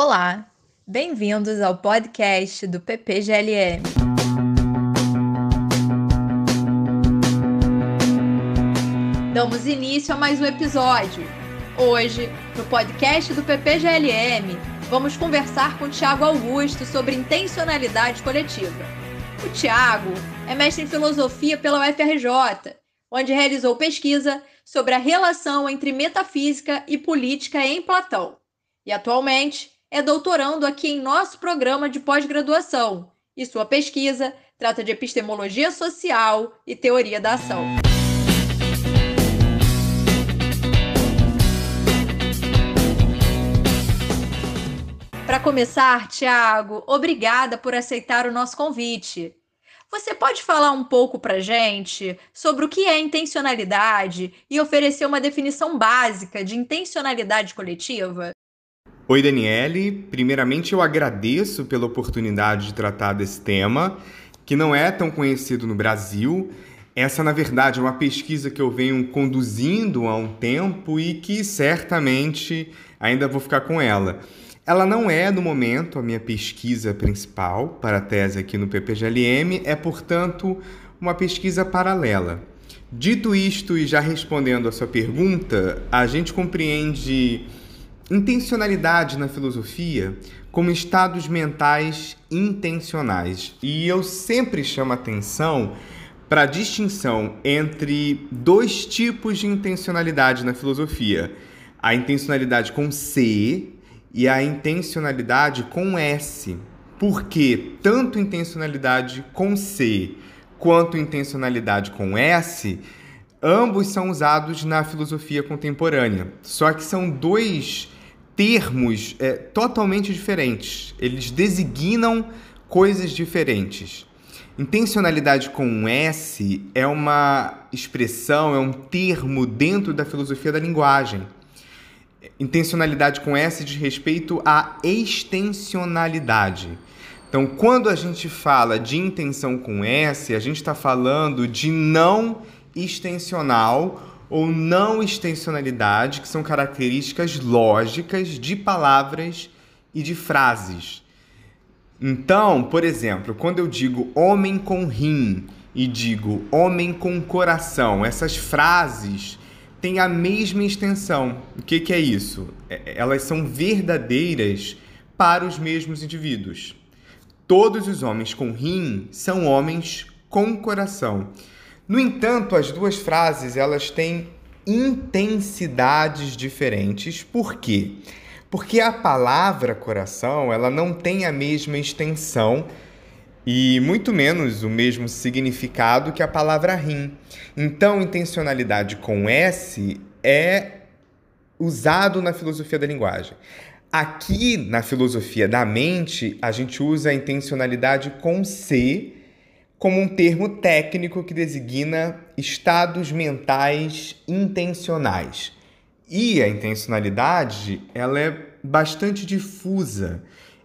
Olá, bem-vindos ao podcast do PPGLM. Damos início a mais um episódio. Hoje, no podcast do PPGLM, vamos conversar com Tiago Augusto sobre intencionalidade coletiva. O Tiago é mestre em filosofia pela UFRJ, onde realizou pesquisa sobre a relação entre metafísica e política em Platão. E atualmente é doutorando aqui em nosso programa de pós-graduação e sua pesquisa trata de epistemologia social e teoria da ação. Para começar, Tiago, obrigada por aceitar o nosso convite. Você pode falar um pouco para gente sobre o que é intencionalidade e oferecer uma definição básica de intencionalidade coletiva? Oi, Daniele. Primeiramente, eu agradeço pela oportunidade de tratar desse tema, que não é tão conhecido no Brasil. Essa, na verdade, é uma pesquisa que eu venho conduzindo há um tempo e que certamente ainda vou ficar com ela. Ela não é, no momento, a minha pesquisa principal para a tese aqui no PPGLM, é, portanto, uma pesquisa paralela. Dito isto e já respondendo a sua pergunta, a gente compreende intencionalidade na filosofia como estados mentais intencionais. E eu sempre chamo atenção para a distinção entre dois tipos de intencionalidade na filosofia: a intencionalidade com C e a intencionalidade com S. Porque tanto intencionalidade com C quanto intencionalidade com S, ambos são usados na filosofia contemporânea. Só que são dois termos é, totalmente diferentes. Eles designam coisas diferentes. Intencionalidade com um S é uma expressão, é um termo dentro da filosofia da linguagem. Intencionalidade com S diz respeito à extensionalidade. Então, quando a gente fala de intenção com S, a gente está falando de não extensional ou não extensionalidade, que são características lógicas de palavras e de frases. Então, por exemplo, quando eu digo homem com rim e digo homem com coração, essas frases têm a mesma extensão. O que, que é isso? É, elas são verdadeiras para os mesmos indivíduos. Todos os homens com rim são homens com coração. No entanto, as duas frases elas têm intensidades diferentes. Por quê? Porque a palavra coração ela não tem a mesma extensão e muito menos o mesmo significado que a palavra rim. Então, intencionalidade com S é usado na filosofia da linguagem. Aqui na filosofia da mente, a gente usa a intencionalidade com C como um termo técnico que designa estados mentais intencionais. E a intencionalidade, ela é bastante difusa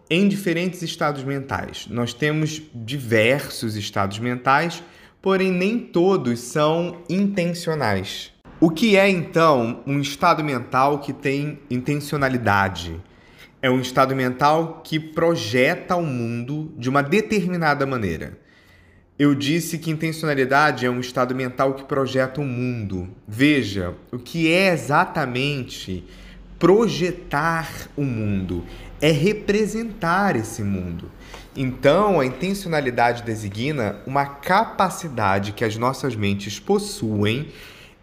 em diferentes estados mentais. Nós temos diversos estados mentais, porém nem todos são intencionais. O que é então um estado mental que tem intencionalidade? É um estado mental que projeta o mundo de uma determinada maneira. Eu disse que intencionalidade é um estado mental que projeta o mundo. Veja, o que é exatamente projetar o mundo? É representar esse mundo. Então, a intencionalidade designa uma capacidade que as nossas mentes possuem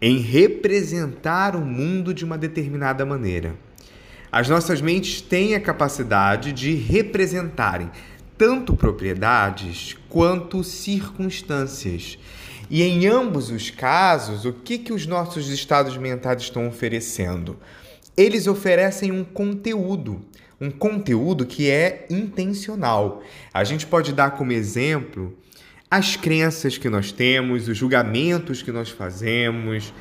em representar o mundo de uma determinada maneira. As nossas mentes têm a capacidade de representarem tanto propriedades quanto circunstâncias. E em ambos os casos, o que, que os nossos estados mentais estão oferecendo? Eles oferecem um conteúdo, um conteúdo que é intencional. A gente pode dar como exemplo as crenças que nós temos, os julgamentos que nós fazemos,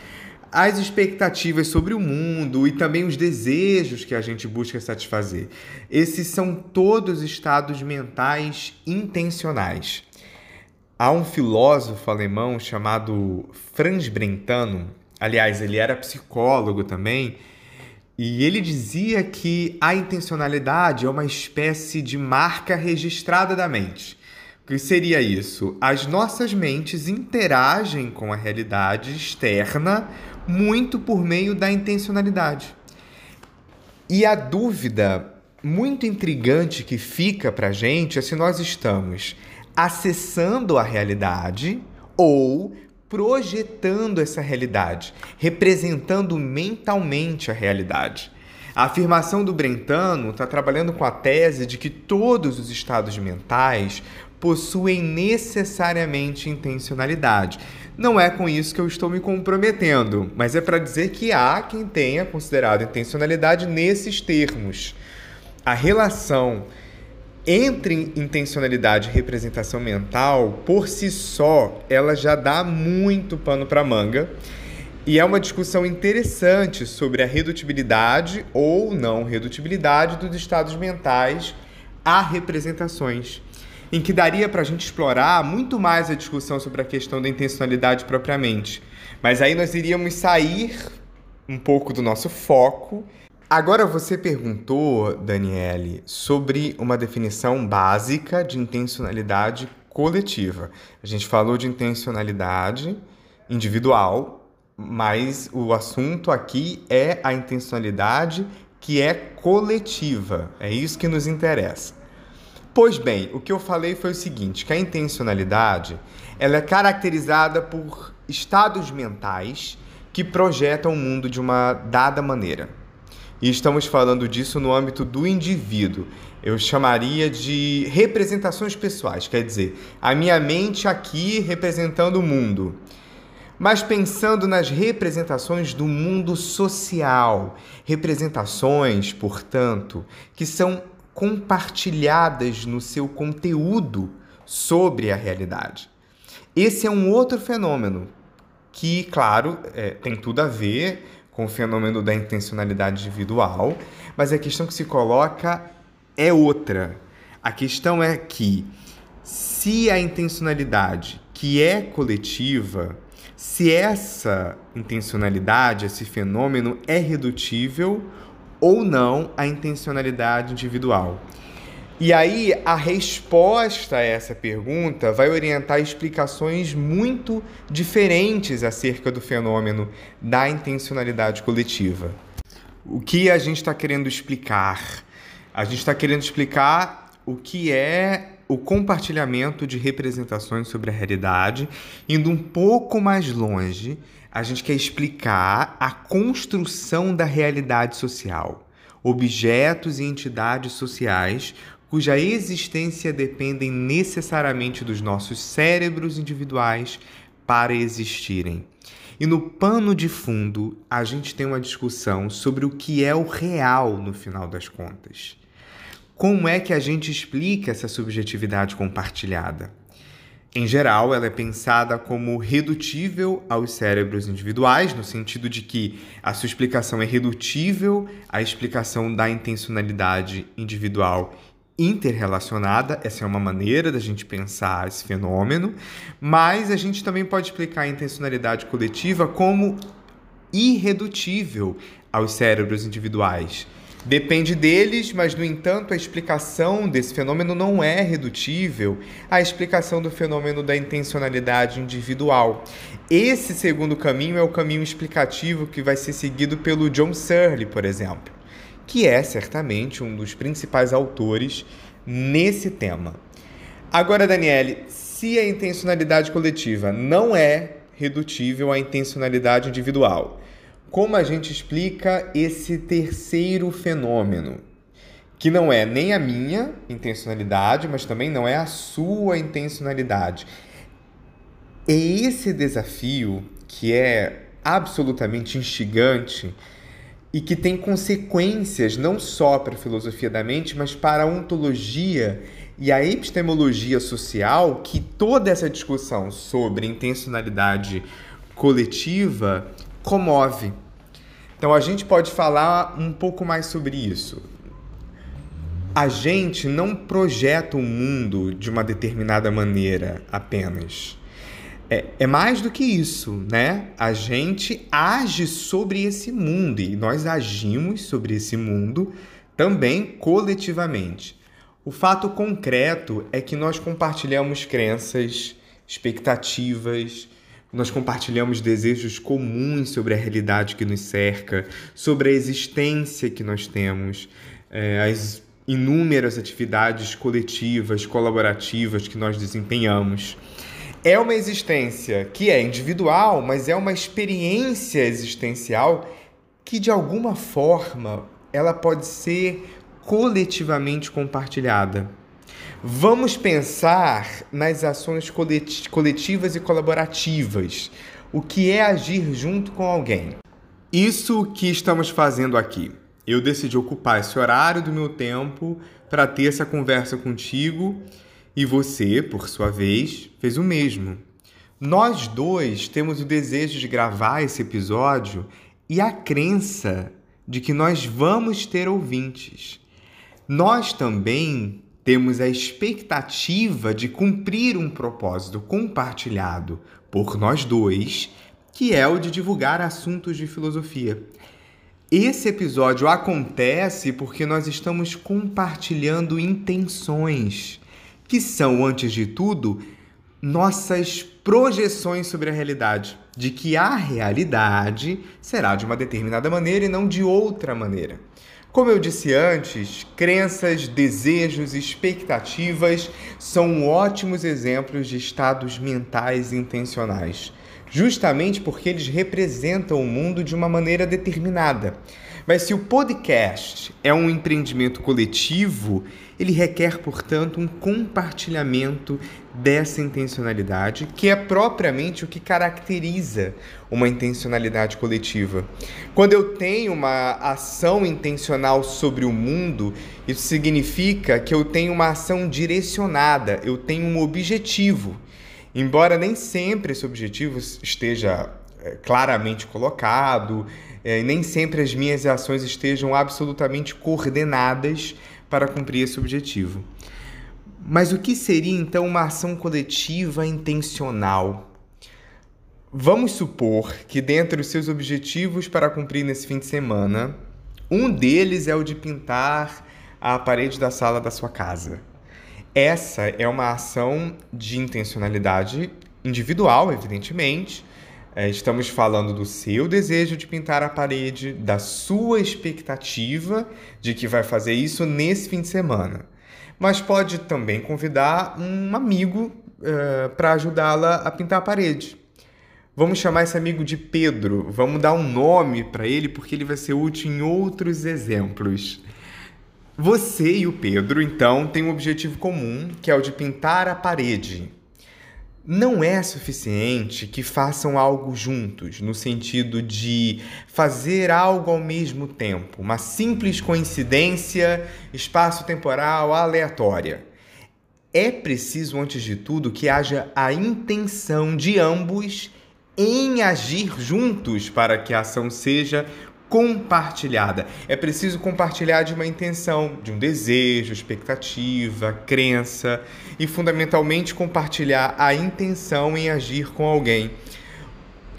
as expectativas sobre o mundo e também os desejos que a gente busca satisfazer. Esses são todos estados mentais intencionais. Há um filósofo alemão chamado Franz Brentano, aliás, ele era psicólogo também, e ele dizia que a intencionalidade é uma espécie de marca registrada da mente. O que seria isso? As nossas mentes interagem com a realidade externa muito por meio da intencionalidade. E a dúvida muito intrigante que fica para gente é se nós estamos acessando a realidade ou projetando essa realidade, representando mentalmente a realidade. A afirmação do Brentano está trabalhando com a tese de que todos os estados mentais possuem necessariamente intencionalidade. Não é com isso que eu estou me comprometendo, mas é para dizer que há quem tenha considerado intencionalidade nesses termos. A relação entre intencionalidade e representação mental, por si só, ela já dá muito pano para manga. E é uma discussão interessante sobre a redutibilidade ou não redutibilidade dos estados mentais a representações, em que daria para a gente explorar muito mais a discussão sobre a questão da intencionalidade propriamente. Mas aí nós iríamos sair um pouco do nosso foco Agora você perguntou, Daniele, sobre uma definição básica de intencionalidade coletiva. A gente falou de intencionalidade individual, mas o assunto aqui é a intencionalidade que é coletiva. É isso que nos interessa. Pois bem, o que eu falei foi o seguinte, que a intencionalidade, ela é caracterizada por estados mentais que projetam o mundo de uma dada maneira. E estamos falando disso no âmbito do indivíduo. Eu chamaria de representações pessoais, quer dizer, a minha mente aqui representando o mundo. Mas pensando nas representações do mundo social, representações, portanto, que são compartilhadas no seu conteúdo sobre a realidade. Esse é um outro fenômeno que, claro, é, tem tudo a ver com o fenômeno da intencionalidade individual, mas a questão que se coloca é outra. A questão é que se a intencionalidade que é coletiva, se essa intencionalidade, esse fenômeno é redutível ou não à intencionalidade individual. E aí, a resposta a essa pergunta vai orientar explicações muito diferentes acerca do fenômeno da intencionalidade coletiva. O que a gente está querendo explicar? A gente está querendo explicar o que é o compartilhamento de representações sobre a realidade, indo um pouco mais longe, a gente quer explicar a construção da realidade social objetos e entidades sociais cuja existência dependem necessariamente dos nossos cérebros individuais para existirem. E no pano de fundo, a gente tem uma discussão sobre o que é o real no final das contas. Como é que a gente explica essa subjetividade compartilhada? Em geral, ela é pensada como redutível aos cérebros individuais, no sentido de que a sua explicação é redutível à explicação da intencionalidade individual interrelacionada, essa é uma maneira da gente pensar esse fenômeno, mas a gente também pode explicar a intencionalidade coletiva como irredutível aos cérebros individuais. Depende deles, mas no entanto a explicação desse fenômeno não é redutível à explicação do fenômeno da intencionalidade individual. Esse segundo caminho é o caminho explicativo que vai ser seguido pelo John Searle, por exemplo que é certamente um dos principais autores nesse tema. Agora, Daniele, se a intencionalidade coletiva não é redutível à intencionalidade individual, como a gente explica esse terceiro fenômeno? Que não é nem a minha intencionalidade, mas também não é a sua intencionalidade. É esse desafio que é absolutamente instigante e que tem consequências não só para a filosofia da mente, mas para a ontologia e a epistemologia social, que toda essa discussão sobre intencionalidade coletiva comove. Então a gente pode falar um pouco mais sobre isso. A gente não projeta o mundo de uma determinada maneira apenas. É, é, mais do que isso, né? A gente age sobre esse mundo e nós agimos sobre esse mundo também coletivamente. O fato concreto é que nós compartilhamos crenças, expectativas, nós compartilhamos desejos comuns sobre a realidade que nos cerca, sobre a existência que nós temos, é, as inúmeras atividades coletivas, colaborativas que nós desempenhamos. É uma existência que é individual, mas é uma experiência existencial que de alguma forma ela pode ser coletivamente compartilhada. Vamos pensar nas ações coletivas e colaborativas. O que é agir junto com alguém? Isso que estamos fazendo aqui. Eu decidi ocupar esse horário do meu tempo para ter essa conversa contigo e você, por sua vez, fez o mesmo. Nós dois temos o desejo de gravar esse episódio e a crença de que nós vamos ter ouvintes. Nós também temos a expectativa de cumprir um propósito compartilhado por nós dois, que é o de divulgar assuntos de filosofia. Esse episódio acontece porque nós estamos compartilhando intenções, que são, antes de tudo, nossas projeções sobre a realidade, de que a realidade será de uma determinada maneira e não de outra maneira. Como eu disse antes, crenças, desejos, expectativas são ótimos exemplos de estados mentais intencionais, justamente porque eles representam o mundo de uma maneira determinada. Mas se o podcast é um empreendimento coletivo, ele requer, portanto, um compartilhamento dessa intencionalidade, que é propriamente o que caracteriza uma intencionalidade coletiva. Quando eu tenho uma ação intencional sobre o mundo, isso significa que eu tenho uma ação direcionada, eu tenho um objetivo. Embora nem sempre esse objetivo esteja claramente colocado, é, nem sempre as minhas ações estejam absolutamente coordenadas para cumprir esse objetivo. Mas o que seria então uma ação coletiva intencional? Vamos supor que, dentre os seus objetivos para cumprir nesse fim de semana, um deles é o de pintar a parede da sala da sua casa. Essa é uma ação de intencionalidade individual, evidentemente, é, estamos falando do seu desejo de pintar a parede, da sua expectativa de que vai fazer isso nesse fim de semana. Mas pode também convidar um amigo uh, para ajudá-la a pintar a parede. Vamos chamar esse amigo de Pedro. Vamos dar um nome para ele porque ele vai ser útil em outros exemplos. Você e o Pedro, então, têm um objetivo comum, que é o de pintar a parede não é suficiente que façam algo juntos, no sentido de fazer algo ao mesmo tempo, uma simples coincidência espaço-temporal aleatória. É preciso, antes de tudo, que haja a intenção de ambos em agir juntos para que a ação seja compartilhada. É preciso compartilhar de uma intenção, de um desejo, expectativa, crença e fundamentalmente compartilhar a intenção em agir com alguém.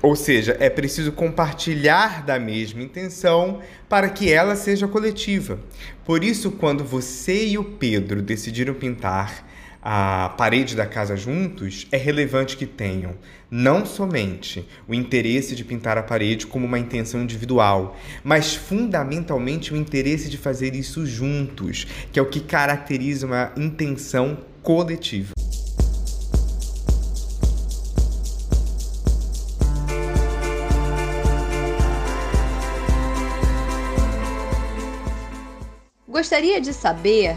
Ou seja, é preciso compartilhar da mesma intenção para que ela seja coletiva. Por isso, quando você e o Pedro decidiram pintar a parede da casa juntos, é relevante que tenham não somente o interesse de pintar a parede como uma intenção individual, mas fundamentalmente o interesse de fazer isso juntos, que é o que caracteriza uma intenção coletiva. Gostaria de saber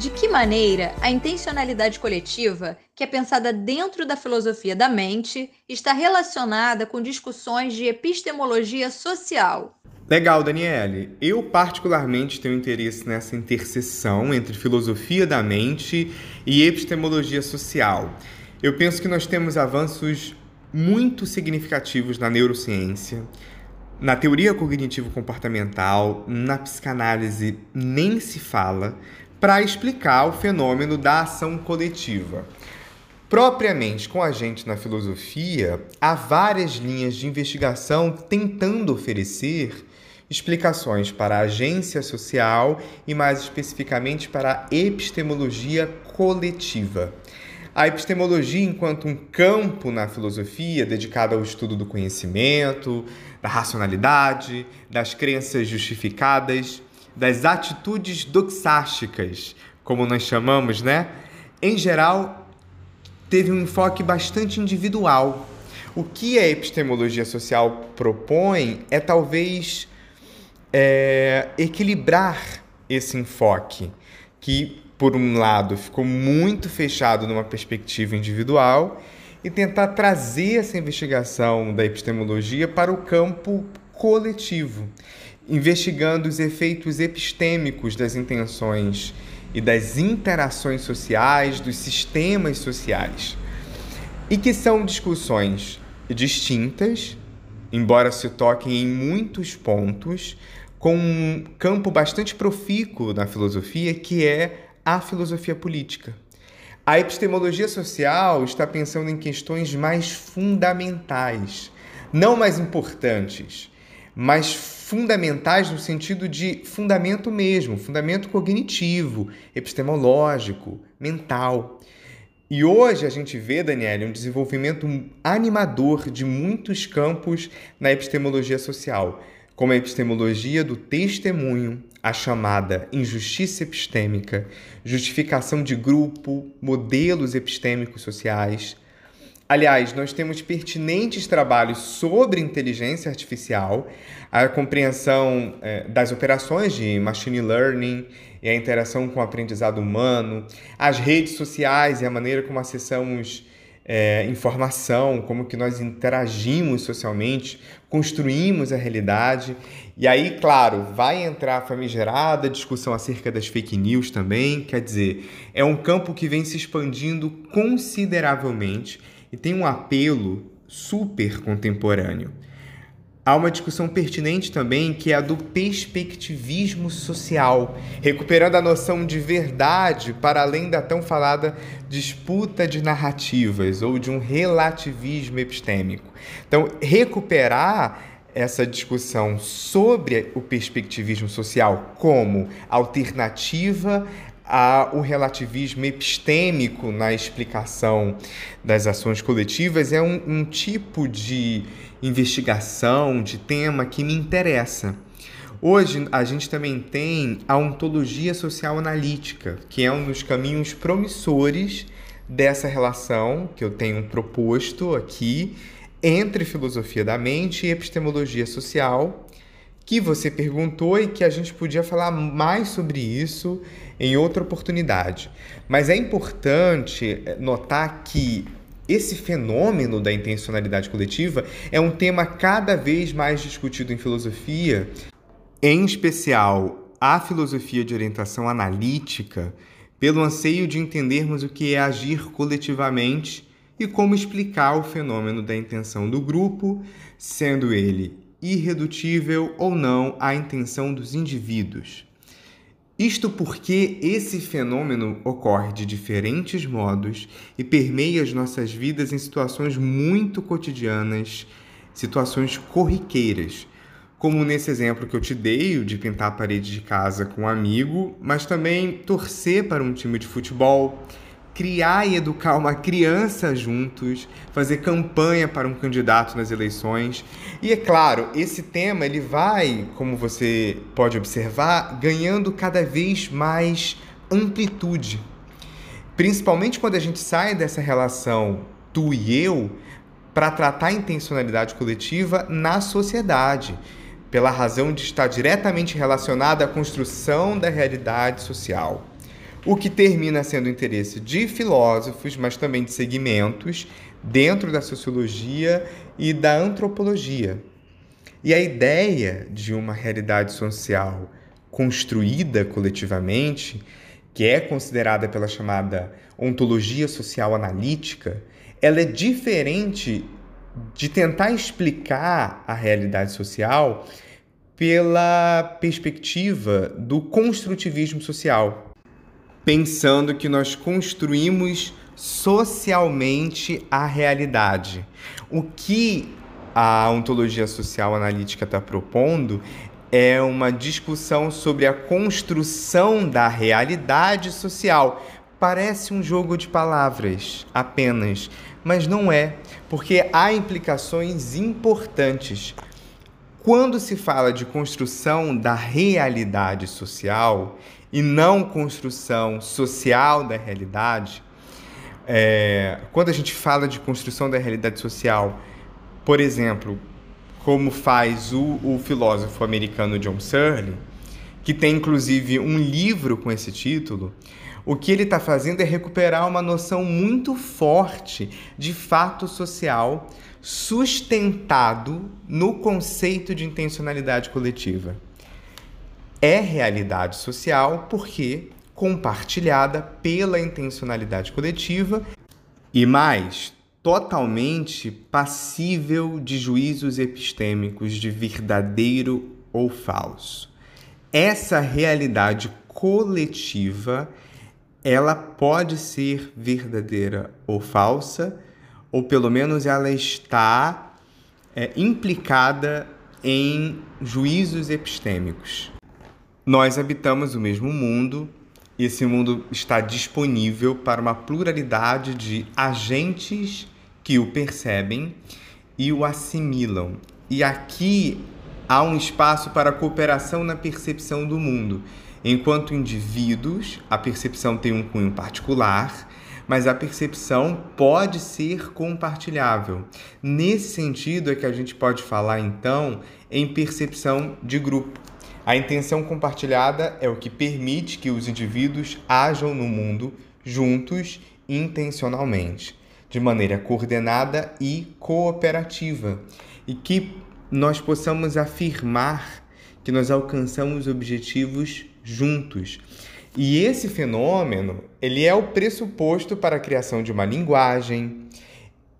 de que maneira a intencionalidade coletiva, que é pensada dentro da filosofia da mente, está relacionada com discussões de epistemologia social? Legal, Daniele. Eu particularmente tenho interesse nessa interseção entre filosofia da mente e epistemologia social. Eu penso que nós temos avanços muito significativos na neurociência, na teoria cognitivo-comportamental, na psicanálise nem se fala, para explicar o fenômeno da ação coletiva. Propriamente com a gente na filosofia, há várias linhas de investigação tentando oferecer explicações para a agência social e, mais especificamente, para a epistemologia coletiva. A epistemologia, enquanto um campo na filosofia dedicado ao estudo do conhecimento, da racionalidade, das crenças justificadas, das atitudes doxásticas, como nós chamamos, né? Em geral, teve um enfoque bastante individual. O que a epistemologia social propõe é talvez é, equilibrar esse enfoque, que, por um lado, ficou muito fechado numa perspectiva individual, e tentar trazer essa investigação da epistemologia para o campo coletivo, investigando os efeitos epistêmicos das intenções e das interações sociais, dos sistemas sociais. E que são discussões distintas, embora se toquem em muitos pontos, com um campo bastante profícuo na filosofia, que é a filosofia política. A epistemologia social está pensando em questões mais fundamentais, não mais importantes, mas fundamentais no sentido de fundamento mesmo, fundamento cognitivo, epistemológico, mental. E hoje a gente vê, Daniela, um desenvolvimento animador de muitos campos na epistemologia social como a epistemologia do testemunho, a chamada injustiça epistêmica, justificação de grupo, modelos epistêmicos sociais. Aliás, nós temos pertinentes trabalhos sobre inteligência artificial, a compreensão é, das operações de machine learning e a interação com o aprendizado humano, as redes sociais e a maneira como acessamos é, informação, como que nós interagimos socialmente, construímos a realidade. E aí, claro, vai entrar a famigerada discussão acerca das fake news também. Quer dizer, é um campo que vem se expandindo consideravelmente e tem um apelo super contemporâneo. Há uma discussão pertinente também que é a do perspectivismo social, recuperando a noção de verdade para além da tão falada disputa de narrativas ou de um relativismo epistêmico. Então, recuperar essa discussão sobre o perspectivismo social como alternativa ao relativismo epistêmico na explicação das ações coletivas é um, um tipo de investigação, de tema que me interessa. Hoje a gente também tem a ontologia social analítica, que é um dos caminhos promissores dessa relação que eu tenho proposto aqui entre filosofia da mente e epistemologia social, que você perguntou e que a gente podia falar mais sobre isso em outra oportunidade. Mas é importante notar que esse fenômeno da intencionalidade coletiva é um tema cada vez mais discutido em filosofia, em especial a filosofia de orientação analítica, pelo anseio de entendermos o que é agir coletivamente e como explicar o fenômeno da intenção do grupo, sendo ele irredutível ou não à intenção dos indivíduos. Isto porque esse fenômeno ocorre de diferentes modos e permeia as nossas vidas em situações muito cotidianas, situações corriqueiras, como nesse exemplo que eu te dei, de pintar a parede de casa com um amigo, mas também torcer para um time de futebol, criar e educar uma criança juntos, fazer campanha para um candidato nas eleições. E é claro, esse tema ele vai, como você pode observar, ganhando cada vez mais amplitude. Principalmente quando a gente sai dessa relação tu e eu para tratar a intencionalidade coletiva na sociedade, pela razão de estar diretamente relacionada à construção da realidade social o que termina sendo interesse de filósofos, mas também de segmentos dentro da sociologia e da antropologia. E a ideia de uma realidade social construída coletivamente, que é considerada pela chamada ontologia social analítica, ela é diferente de tentar explicar a realidade social pela perspectiva do construtivismo social, pensando que nós construímos socialmente a realidade. O que a ontologia social analítica está propondo é uma discussão sobre a construção da realidade social. Parece um jogo de palavras apenas, mas não é, porque há implicações importantes. Quando se fala de construção da realidade social e não construção social da realidade, é, quando a gente fala de construção da realidade social, por exemplo, como faz o, o filósofo americano John Searle, que tem inclusive um livro com esse título, o que ele está fazendo é recuperar uma noção muito forte de fato social sustentado no conceito de intencionalidade coletiva. É realidade social porque compartilhada pela intencionalidade coletiva e mais, totalmente passível de juízos epistêmicos de verdadeiro ou falso. Essa realidade coletiva, ela pode ser verdadeira ou falsa, ou pelo menos ela está é, implicada em juízos epistêmicos. Nós habitamos o mesmo mundo, e esse mundo está disponível para uma pluralidade de agentes que o percebem e o assimilam. E aqui há um espaço para cooperação na percepção do mundo. Enquanto indivíduos, a percepção tem um cunho particular, mas a percepção pode ser compartilhável. Nesse sentido é que a gente pode falar então em percepção de grupo. A intenção compartilhada é o que permite que os indivíduos ajam no mundo juntos intencionalmente, de maneira coordenada e cooperativa, e que nós possamos afirmar que nós alcançamos objetivos juntos. E esse fenômeno, ele é o pressuposto para a criação de uma linguagem.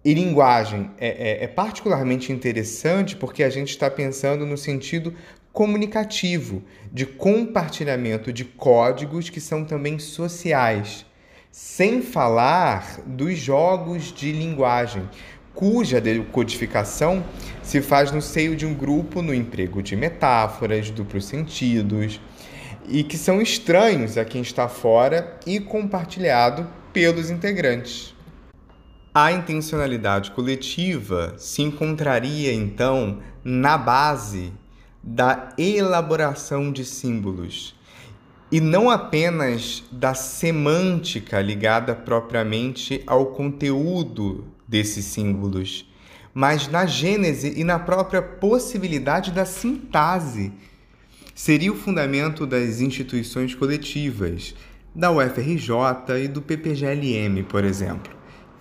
E linguagem é, é, é particularmente interessante porque a gente está pensando no sentido comunicativo, de compartilhamento de códigos que são também sociais, sem falar dos jogos de linguagem, cuja decodificação se faz no seio de um grupo no emprego de metáforas, duplos sentidos, e que são estranhos a quem está fora e compartilhado pelos integrantes. A intencionalidade coletiva se encontraria então na base da elaboração de símbolos e não apenas da semântica ligada propriamente ao conteúdo desses símbolos, mas na gênese e na própria possibilidade da sintase. Seria o fundamento das instituições coletivas, da UFRJ e do PPGLM, por exemplo,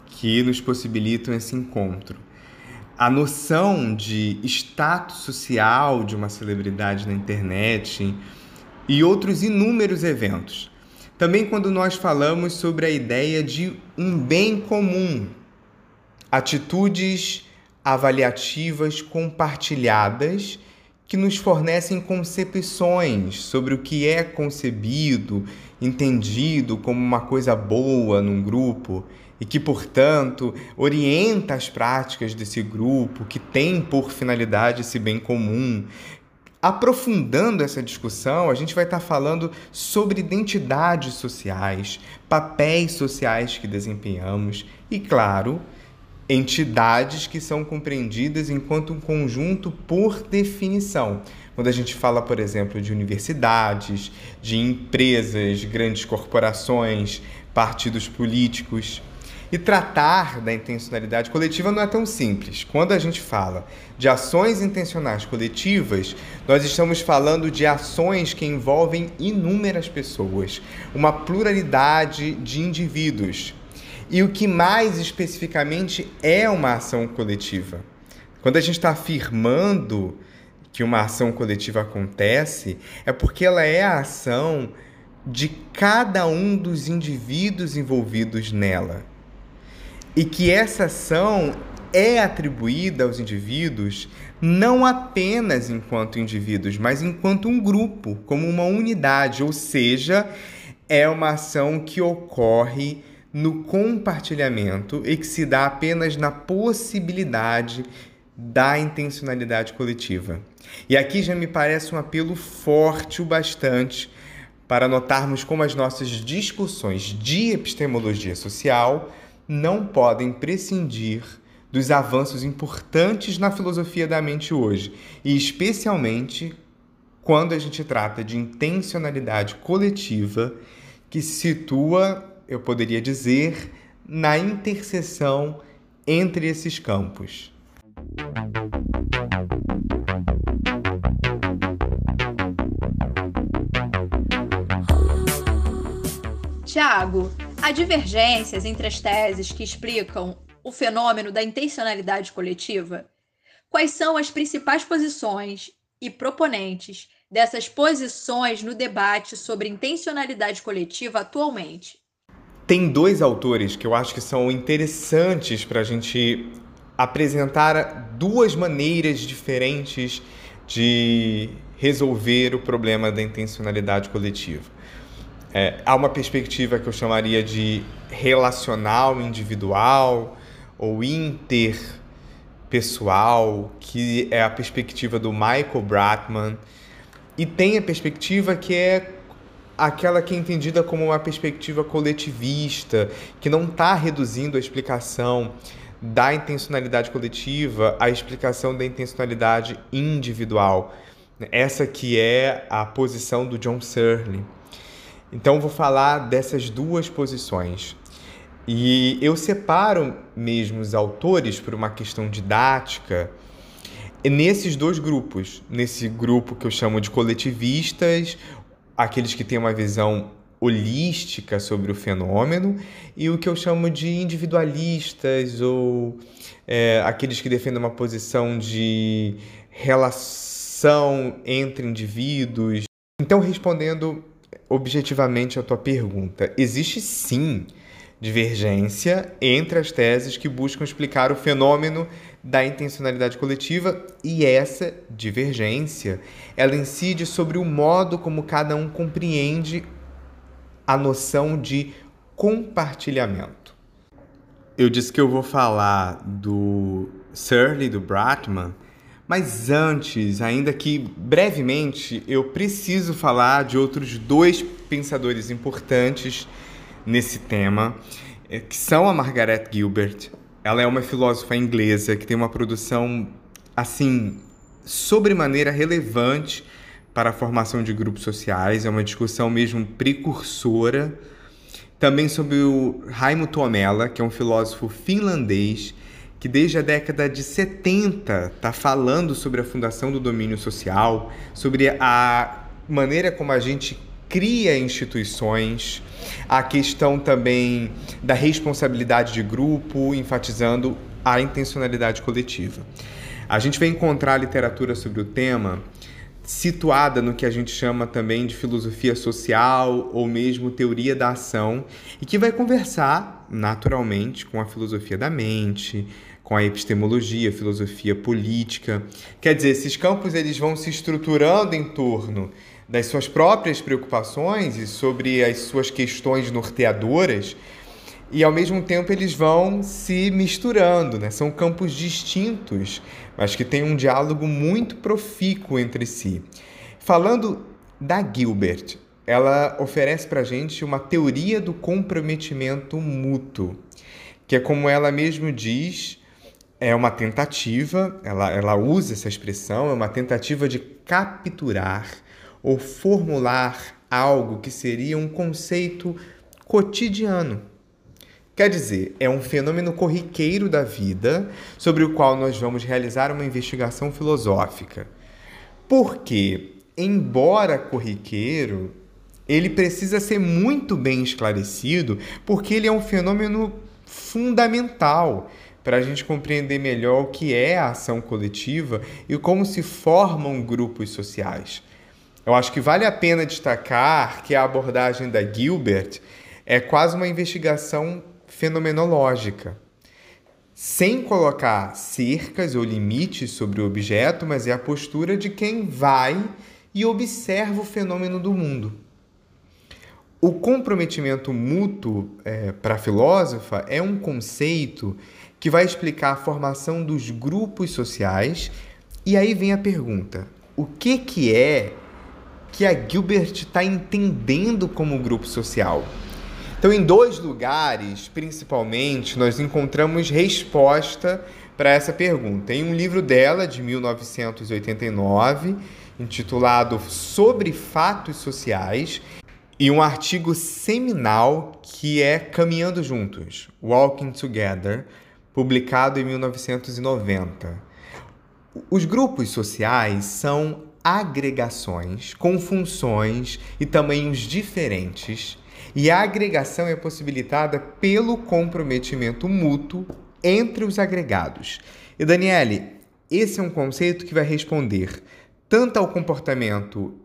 que nos possibilitam esse encontro a noção de status social de uma celebridade na internet e outros inúmeros eventos. Também quando nós falamos sobre a ideia de um bem comum, atitudes avaliativas compartilhadas que nos fornecem concepções sobre o que é concebido, entendido como uma coisa boa num grupo e que, portanto, orienta as práticas desse grupo, que tem por finalidade esse bem comum. Aprofundando essa discussão, a gente vai estar falando sobre identidades sociais, papéis sociais que desempenhamos e, claro, entidades que são compreendidas enquanto um conjunto por definição. Quando a gente fala, por exemplo, de universidades, de empresas, grandes corporações, partidos políticos. E tratar da intencionalidade coletiva não é tão simples. Quando a gente fala de ações intencionais coletivas, nós estamos falando de ações que envolvem inúmeras pessoas, uma pluralidade de indivíduos. E o que mais especificamente é uma ação coletiva? Quando a gente está afirmando que uma ação coletiva acontece, é porque ela é a ação de cada um dos indivíduos envolvidos nela e que essa ação é atribuída aos indivíduos não apenas enquanto indivíduos, mas enquanto um grupo, como uma unidade, ou seja, é uma ação que ocorre no compartilhamento e que se dá apenas na possibilidade da intencionalidade coletiva. E aqui já me parece um apelo forte o bastante para notarmos como as nossas discussões de epistemologia social não podem prescindir dos avanços importantes na filosofia da mente hoje, e especialmente quando a gente trata de intencionalidade coletiva que se situa, eu poderia dizer, na interseção entre esses campos. Tiago, há divergências entre as teses que explicam o fenômeno da intencionalidade coletiva? Quais são as principais posições e proponentes dessas posições no debate sobre intencionalidade coletiva atualmente? Tem dois autores que eu acho que são interessantes para a gente apresentar duas maneiras diferentes de resolver o problema da intencionalidade coletiva. É, há uma perspectiva que eu chamaria de relacional individual ou interpessoal, que é a perspectiva do Michael Bratman, e tem a perspectiva que é aquela que é entendida como uma perspectiva coletivista, que não está reduzindo a explicação da intencionalidade coletiva à explicação da intencionalidade individual. Essa que é a posição do John Searle. Então vou falar dessas duas posições. E eu separo mesmo os autores por uma questão didática nesses dois grupos. Nesse grupo que eu chamo de coletivistas, aqueles que têm uma visão holística sobre o fenômeno, e o que eu chamo de individualistas, ou é, aqueles que defendem uma posição de relação entre indivíduos. Então, respondendo objetivamente a tua pergunta. Existe sim divergência entre as teses que buscam explicar o fenômeno da intencionalidade coletiva e essa divergência ela incide sobre o modo como cada um compreende a noção de compartilhamento. Eu disse que eu vou falar do Searle do Bratman mas antes, ainda que brevemente, eu preciso falar de outros dois pensadores importantes nesse tema, eh, que são a Margaret Gilbert. Ela é uma filósofa inglesa que tem uma produção assim sobremaneira relevante para a formação de grupos sociais, é uma discussão mesmo precursora. Também sobre o Raimo Tuomela, que é um filósofo finlandês que desde a década de 70 está falando sobre a fundação do domínio social, sobre a maneira como a gente cria instituições, a questão também da responsabilidade de grupo, enfatizando a intencionalidade coletiva. A gente vai encontrar literatura sobre o tema situada no que a gente chama também de filosofia social ou mesmo teoria da ação e que vai conversar naturalmente com a filosofia da mente, com a epistemologia, filosofia política. Quer dizer, esses campos eles vão se estruturando em torno das suas próprias preocupações e sobre as suas questões norteadoras, e ao mesmo tempo eles vão se misturando, né? São campos distintos, mas que têm um diálogo muito profícuo entre si. Falando da Gilbert, ela oferece para a gente uma teoria do comprometimento mútuo, que é como ela mesmo diz, é uma tentativa, ela, ela usa essa expressão, é uma tentativa de capturar ou formular algo que seria um conceito cotidiano. Quer dizer, é um fenômeno corriqueiro da vida sobre o qual nós vamos realizar uma investigação filosófica. Porque, embora corriqueiro, ele precisa ser muito bem esclarecido, porque ele é um fenômeno fundamental para a gente compreender melhor o que é a ação coletiva e como se formam grupos sociais. Eu acho que vale a pena destacar que a abordagem da Gilbert é quase uma investigação fenomenológica, sem colocar cercas ou limites sobre o objeto, mas é a postura de quem vai e observa o fenômeno do mundo. O comprometimento mútuo, é, para a filósofa, é um conceito que vai explicar a formação dos grupos sociais. E aí vem a pergunta: o que, que é que a Gilbert está entendendo como grupo social? Então, em dois lugares, principalmente, nós encontramos resposta para essa pergunta. Em um livro dela, de 1989, intitulado Sobre Fatos Sociais, e um artigo seminal que é Caminhando Juntos, Walking Together, publicado em 1990. Os grupos sociais são agregações com funções e tamanhos diferentes, e a agregação é possibilitada pelo comprometimento mútuo entre os agregados. E Daniele, esse é um conceito que vai responder tanto ao comportamento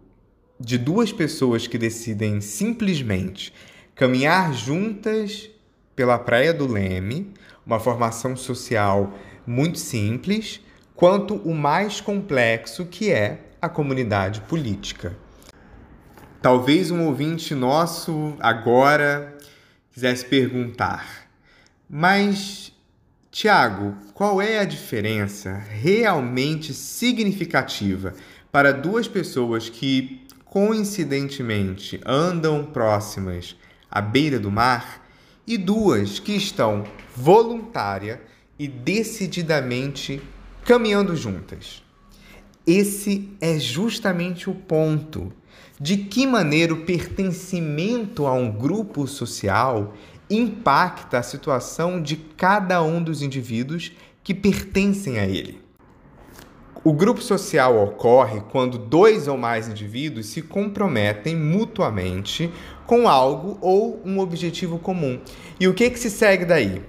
de duas pessoas que decidem simplesmente caminhar juntas pela Praia do Leme, uma formação social muito simples, quanto o mais complexo que é a comunidade política. Talvez um ouvinte nosso agora quisesse perguntar, mas Tiago, qual é a diferença realmente significativa para duas pessoas que coincidentemente andam próximas à beira do mar e duas que estão voluntária e decididamente caminhando juntas. Esse é justamente o ponto. De que maneira o pertencimento a um grupo social impacta a situação de cada um dos indivíduos que pertencem a ele. O grupo social ocorre quando dois ou mais indivíduos se comprometem mutuamente com algo ou um objetivo comum. E o que, que se segue daí?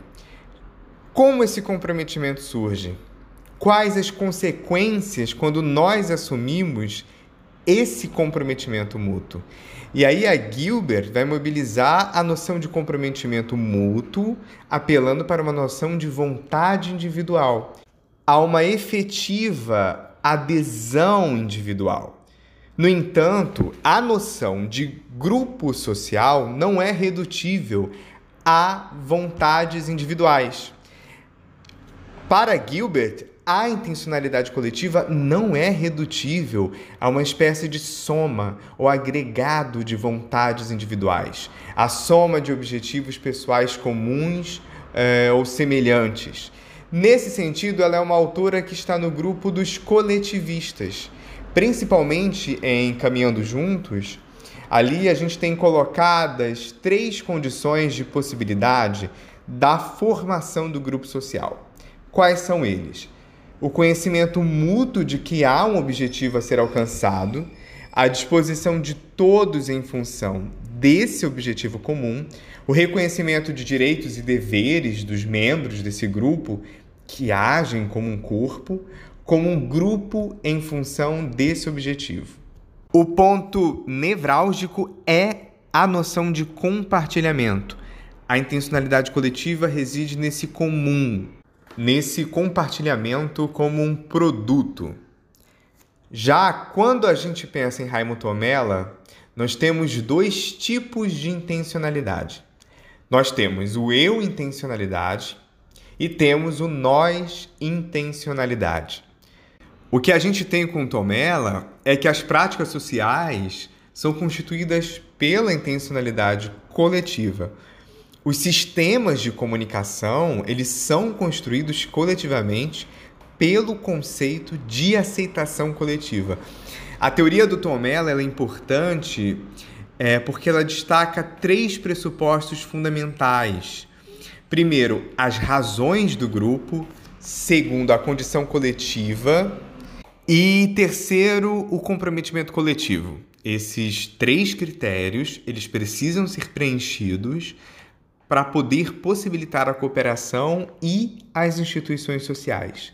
Como esse comprometimento surge? Quais as consequências quando nós assumimos esse comprometimento mútuo? E aí a Gilbert vai mobilizar a noção de comprometimento mútuo, apelando para uma noção de vontade individual a uma efetiva adesão individual. No entanto, a noção de grupo social não é redutível a vontades individuais. Para Gilbert, a intencionalidade coletiva não é redutível a uma espécie de soma ou agregado de vontades individuais, a soma de objetivos pessoais comuns eh, ou semelhantes. Nesse sentido, ela é uma autora que está no grupo dos coletivistas, principalmente em Caminhando Juntos. Ali a gente tem colocadas três condições de possibilidade da formação do grupo social. Quais são eles? O conhecimento mútuo de que há um objetivo a ser alcançado, a disposição de todos em função desse objetivo comum, o reconhecimento de direitos e deveres dos membros desse grupo que agem como um corpo, como um grupo em função desse objetivo. O ponto nevrálgico é a noção de compartilhamento. A intencionalidade coletiva reside nesse comum, nesse compartilhamento como um produto. Já quando a gente pensa em Raimund Tomella, nós temos dois tipos de intencionalidade. Nós temos o eu intencionalidade e temos o nós intencionalidade. O que a gente tem com Tomela é que as práticas sociais são constituídas pela intencionalidade coletiva. Os sistemas de comunicação, eles são construídos coletivamente pelo conceito de aceitação coletiva. A teoria do Tomela é importante é, porque ela destaca três pressupostos fundamentais Primeiro, as razões do grupo. Segundo, a condição coletiva. E terceiro, o comprometimento coletivo. Esses três critérios, eles precisam ser preenchidos para poder possibilitar a cooperação e as instituições sociais.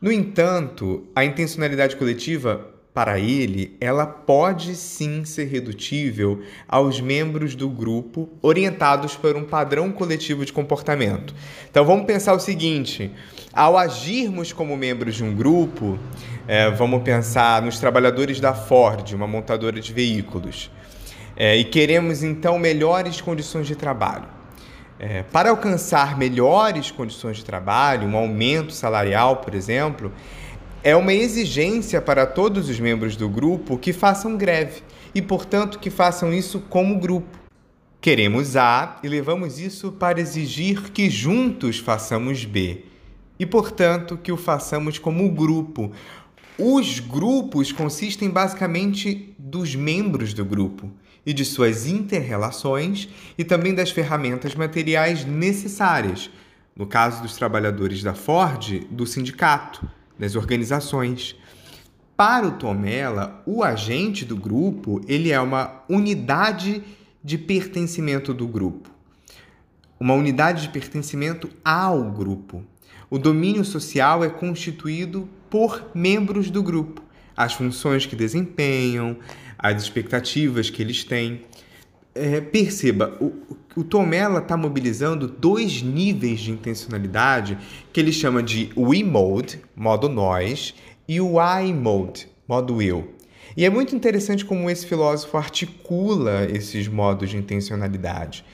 No entanto, a intencionalidade coletiva para ele, ela pode sim ser redutível aos membros do grupo orientados por um padrão coletivo de comportamento. Então vamos pensar o seguinte: ao agirmos como membros de um grupo, é, vamos pensar nos trabalhadores da Ford, uma montadora de veículos. é, e queremos então melhores condições de trabalho. É, para alcançar melhores condições de trabalho, um aumento salarial, por exemplo, é uma exigência para todos os membros do grupo que façam greve e, portanto, que façam isso como grupo. Queremos A e levamos isso para exigir que juntos façamos B e, portanto, que o façamos como grupo. Os grupos consistem basicamente dos membros do grupo e de suas interrelações e também das ferramentas materiais necessárias. No caso dos trabalhadores da Ford, do sindicato, das organizações. Para o Tomella, o agente do grupo, ele é uma unidade de pertencimento do grupo. Uma unidade de pertencimento ao grupo. O domínio social é constituído por membros do grupo, as funções que desempenham, as expectativas que eles têm. É, perceba, o, o está mobilizando dois níveis de intencionalidade que ele chama de we mode, modo nós, e o I mode, modo eu. E é muito interessante como esse filósofo articula esses modos de intencionalidade.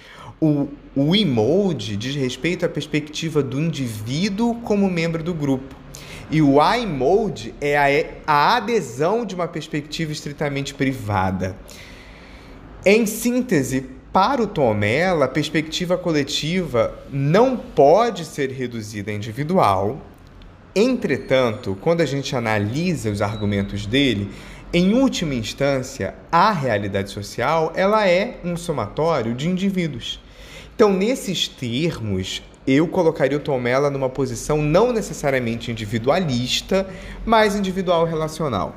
O, o mode diz respeito à perspectiva do indivíduo como membro do grupo. E o I-mode é a, a adesão de uma perspectiva estritamente privada. Em síntese, para o Tomella, a perspectiva coletiva não pode ser reduzida a individual. Entretanto, quando a gente analisa os argumentos dele, em última instância, a realidade social ela é um somatório de indivíduos. Então, nesses termos, eu colocaria o Tomella numa posição não necessariamente individualista, mas individual relacional.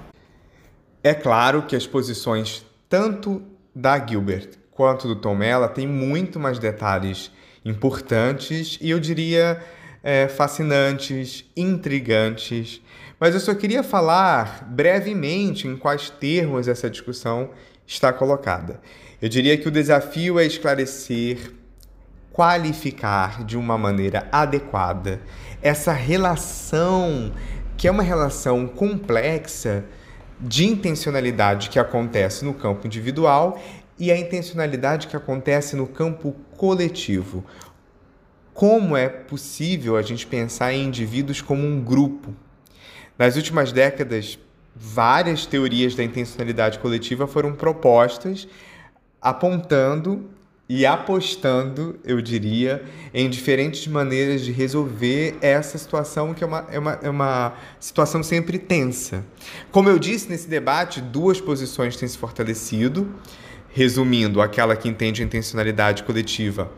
É claro que as posições tanto da Gilbert quanto do Tomella têm muito mais detalhes importantes e eu diria é, fascinantes, intrigantes. Mas eu só queria falar brevemente em quais termos essa discussão está colocada. Eu diria que o desafio é esclarecer qualificar de uma maneira adequada essa relação, que é uma relação complexa de intencionalidade que acontece no campo individual e a intencionalidade que acontece no campo coletivo. Como é possível a gente pensar em indivíduos como um grupo? Nas últimas décadas, várias teorias da intencionalidade coletiva foram propostas apontando e apostando, eu diria, em diferentes maneiras de resolver essa situação, que é uma, é uma, é uma situação sempre tensa. Como eu disse nesse debate, duas posições têm se fortalecido. Resumindo, aquela que entende a intencionalidade coletiva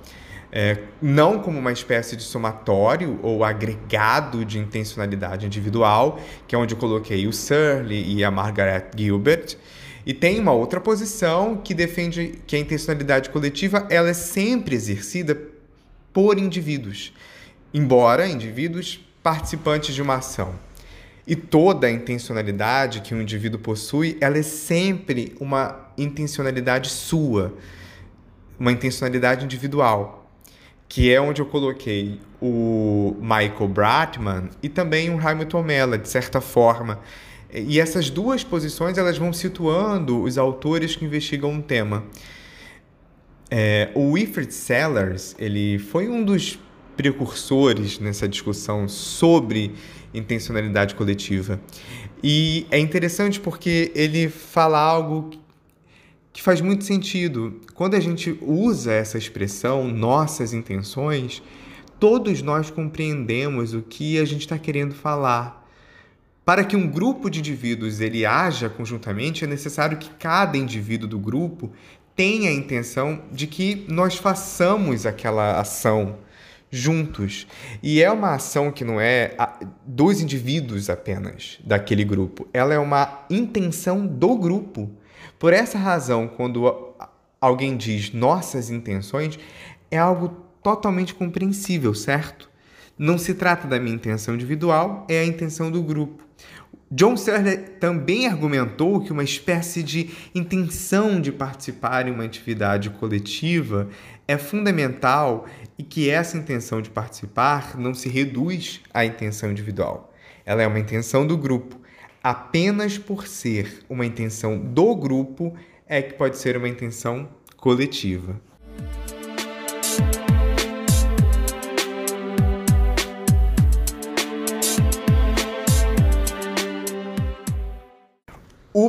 é, não como uma espécie de somatório ou agregado de intencionalidade individual, que é onde eu coloquei o Searle e a Margaret Gilbert, e tem uma outra posição que defende que a intencionalidade coletiva ela é sempre exercida por indivíduos, embora indivíduos participantes de uma ação. E toda a intencionalidade que um indivíduo possui, ela é sempre uma intencionalidade sua, uma intencionalidade individual, que é onde eu coloquei o Michael Bratman e também o Hamilton Mella, de certa forma, e essas duas posições elas vão situando os autores que investigam um tema. É, o Wilfred Sellers ele foi um dos precursores nessa discussão sobre intencionalidade coletiva. E é interessante porque ele fala algo que faz muito sentido. Quando a gente usa essa expressão, nossas intenções, todos nós compreendemos o que a gente está querendo falar. Para que um grupo de indivíduos ele haja conjuntamente, é necessário que cada indivíduo do grupo tenha a intenção de que nós façamos aquela ação juntos. E é uma ação que não é dos indivíduos apenas daquele grupo, ela é uma intenção do grupo. Por essa razão, quando alguém diz nossas intenções, é algo totalmente compreensível, certo? Não se trata da minha intenção individual, é a intenção do grupo. John Searle também argumentou que uma espécie de intenção de participar em uma atividade coletiva é fundamental e que essa intenção de participar não se reduz à intenção individual. Ela é uma intenção do grupo. Apenas por ser uma intenção do grupo, é que pode ser uma intenção coletiva.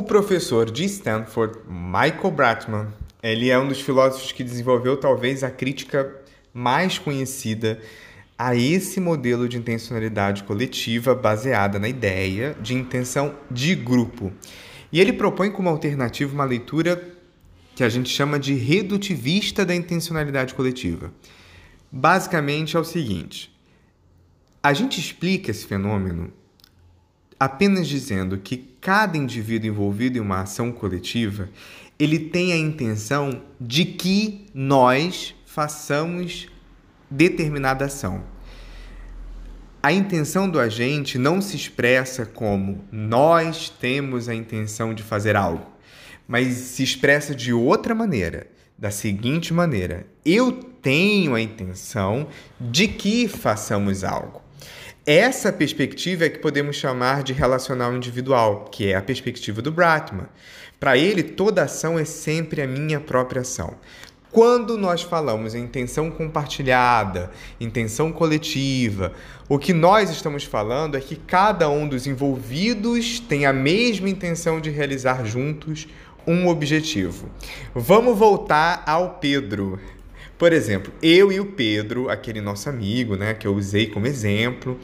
Professor de Stanford, Michael Bratman, ele é um dos filósofos que desenvolveu talvez a crítica mais conhecida a esse modelo de intencionalidade coletiva baseada na ideia de intenção de grupo. E ele propõe como alternativa uma leitura que a gente chama de redutivista da intencionalidade coletiva. Basicamente é o seguinte: a gente explica esse fenômeno apenas dizendo que cada indivíduo envolvido em uma ação coletiva, ele tem a intenção de que nós façamos determinada ação. A intenção do agente não se expressa como nós temos a intenção de fazer algo, mas se expressa de outra maneira, da seguinte maneira: eu tenho a intenção de que façamos algo. Essa perspectiva é que podemos chamar de relacional individual, que é a perspectiva do Bratman. Para ele, toda ação é sempre a minha própria ação. Quando nós falamos em intenção compartilhada, intenção coletiva, o que nós estamos falando é que cada um dos envolvidos tem a mesma intenção de realizar juntos um objetivo. Vamos voltar ao Pedro. Por exemplo, eu e o Pedro, aquele nosso amigo, né, que eu usei como exemplo,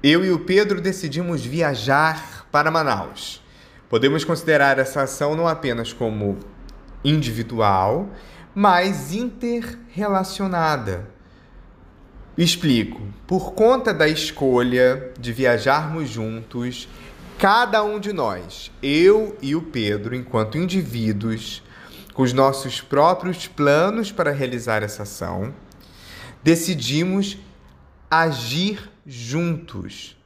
eu e o Pedro decidimos viajar para Manaus. Podemos considerar essa ação não apenas como individual, mas interrelacionada. Explico. Por conta da escolha de viajarmos juntos, cada um de nós, eu e o Pedro, enquanto indivíduos, com os nossos próprios planos para realizar essa ação, decidimos agir juntos.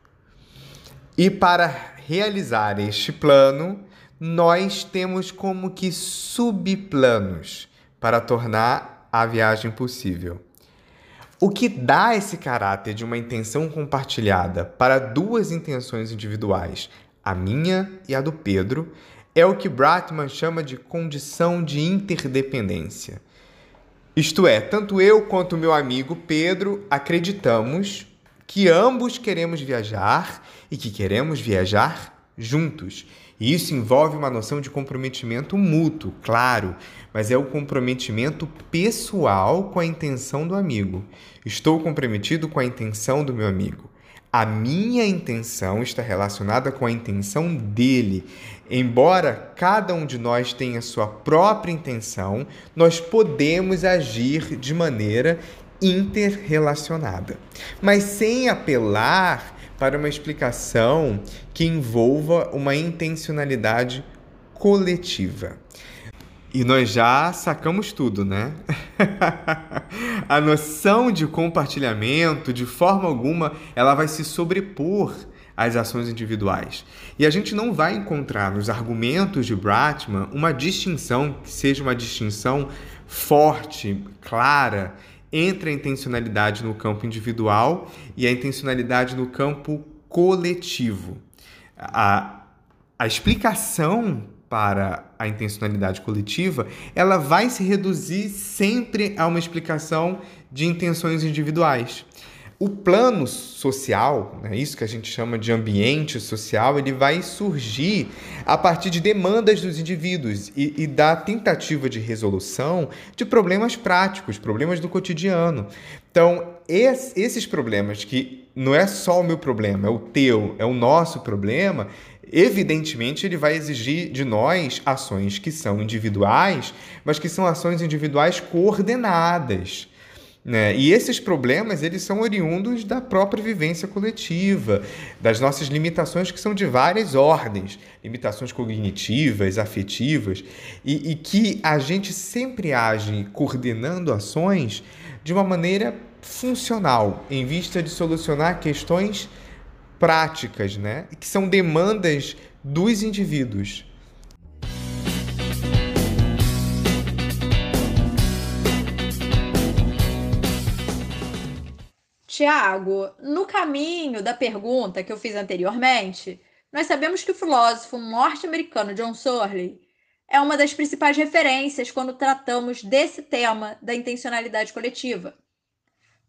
E para realizar este plano, nós temos como que subplanos para tornar a viagem possível. O que dá esse caráter de uma intenção compartilhada para duas intenções individuais, a minha e a do Pedro, é o que Bratman chama de condição de interdependência. Isto é, tanto eu quanto meu amigo Pedro acreditamos que ambos queremos viajar e que queremos viajar juntos. E isso envolve uma noção de comprometimento mútuo, claro, mas é o comprometimento pessoal com a intenção do amigo. Estou comprometido com a intenção do meu amigo. A minha intenção está relacionada com a intenção dele. Embora cada um de nós tenha sua própria intenção, nós podemos agir de maneira interrelacionada, mas sem apelar para uma explicação que envolva uma intencionalidade coletiva. E nós já sacamos tudo, né? a noção de compartilhamento, de forma alguma, ela vai se sobrepor às ações individuais. E a gente não vai encontrar nos argumentos de Bratman uma distinção que seja uma distinção forte, clara entre a intencionalidade no campo individual e a intencionalidade no campo coletivo. A, a explicação para a intencionalidade coletiva, ela vai se reduzir sempre a uma explicação de intenções individuais. O plano social, né, isso que a gente chama de ambiente social, ele vai surgir a partir de demandas dos indivíduos e, e da tentativa de resolução de problemas práticos, problemas do cotidiano. Então, es, esses problemas que não é só o meu problema, é o teu, é o nosso problema, evidentemente ele vai exigir de nós ações que são individuais, mas que são ações individuais coordenadas. Né? E esses problemas eles são oriundos da própria vivência coletiva, das nossas limitações que são de várias ordens, limitações cognitivas, afetivas, e, e que a gente sempre age coordenando ações de uma maneira funcional, em vista de solucionar questões práticas, né? que são demandas dos indivíduos. Tiago, no caminho da pergunta que eu fiz anteriormente, nós sabemos que o filósofo norte-americano John Searle é uma das principais referências quando tratamos desse tema da intencionalidade coletiva.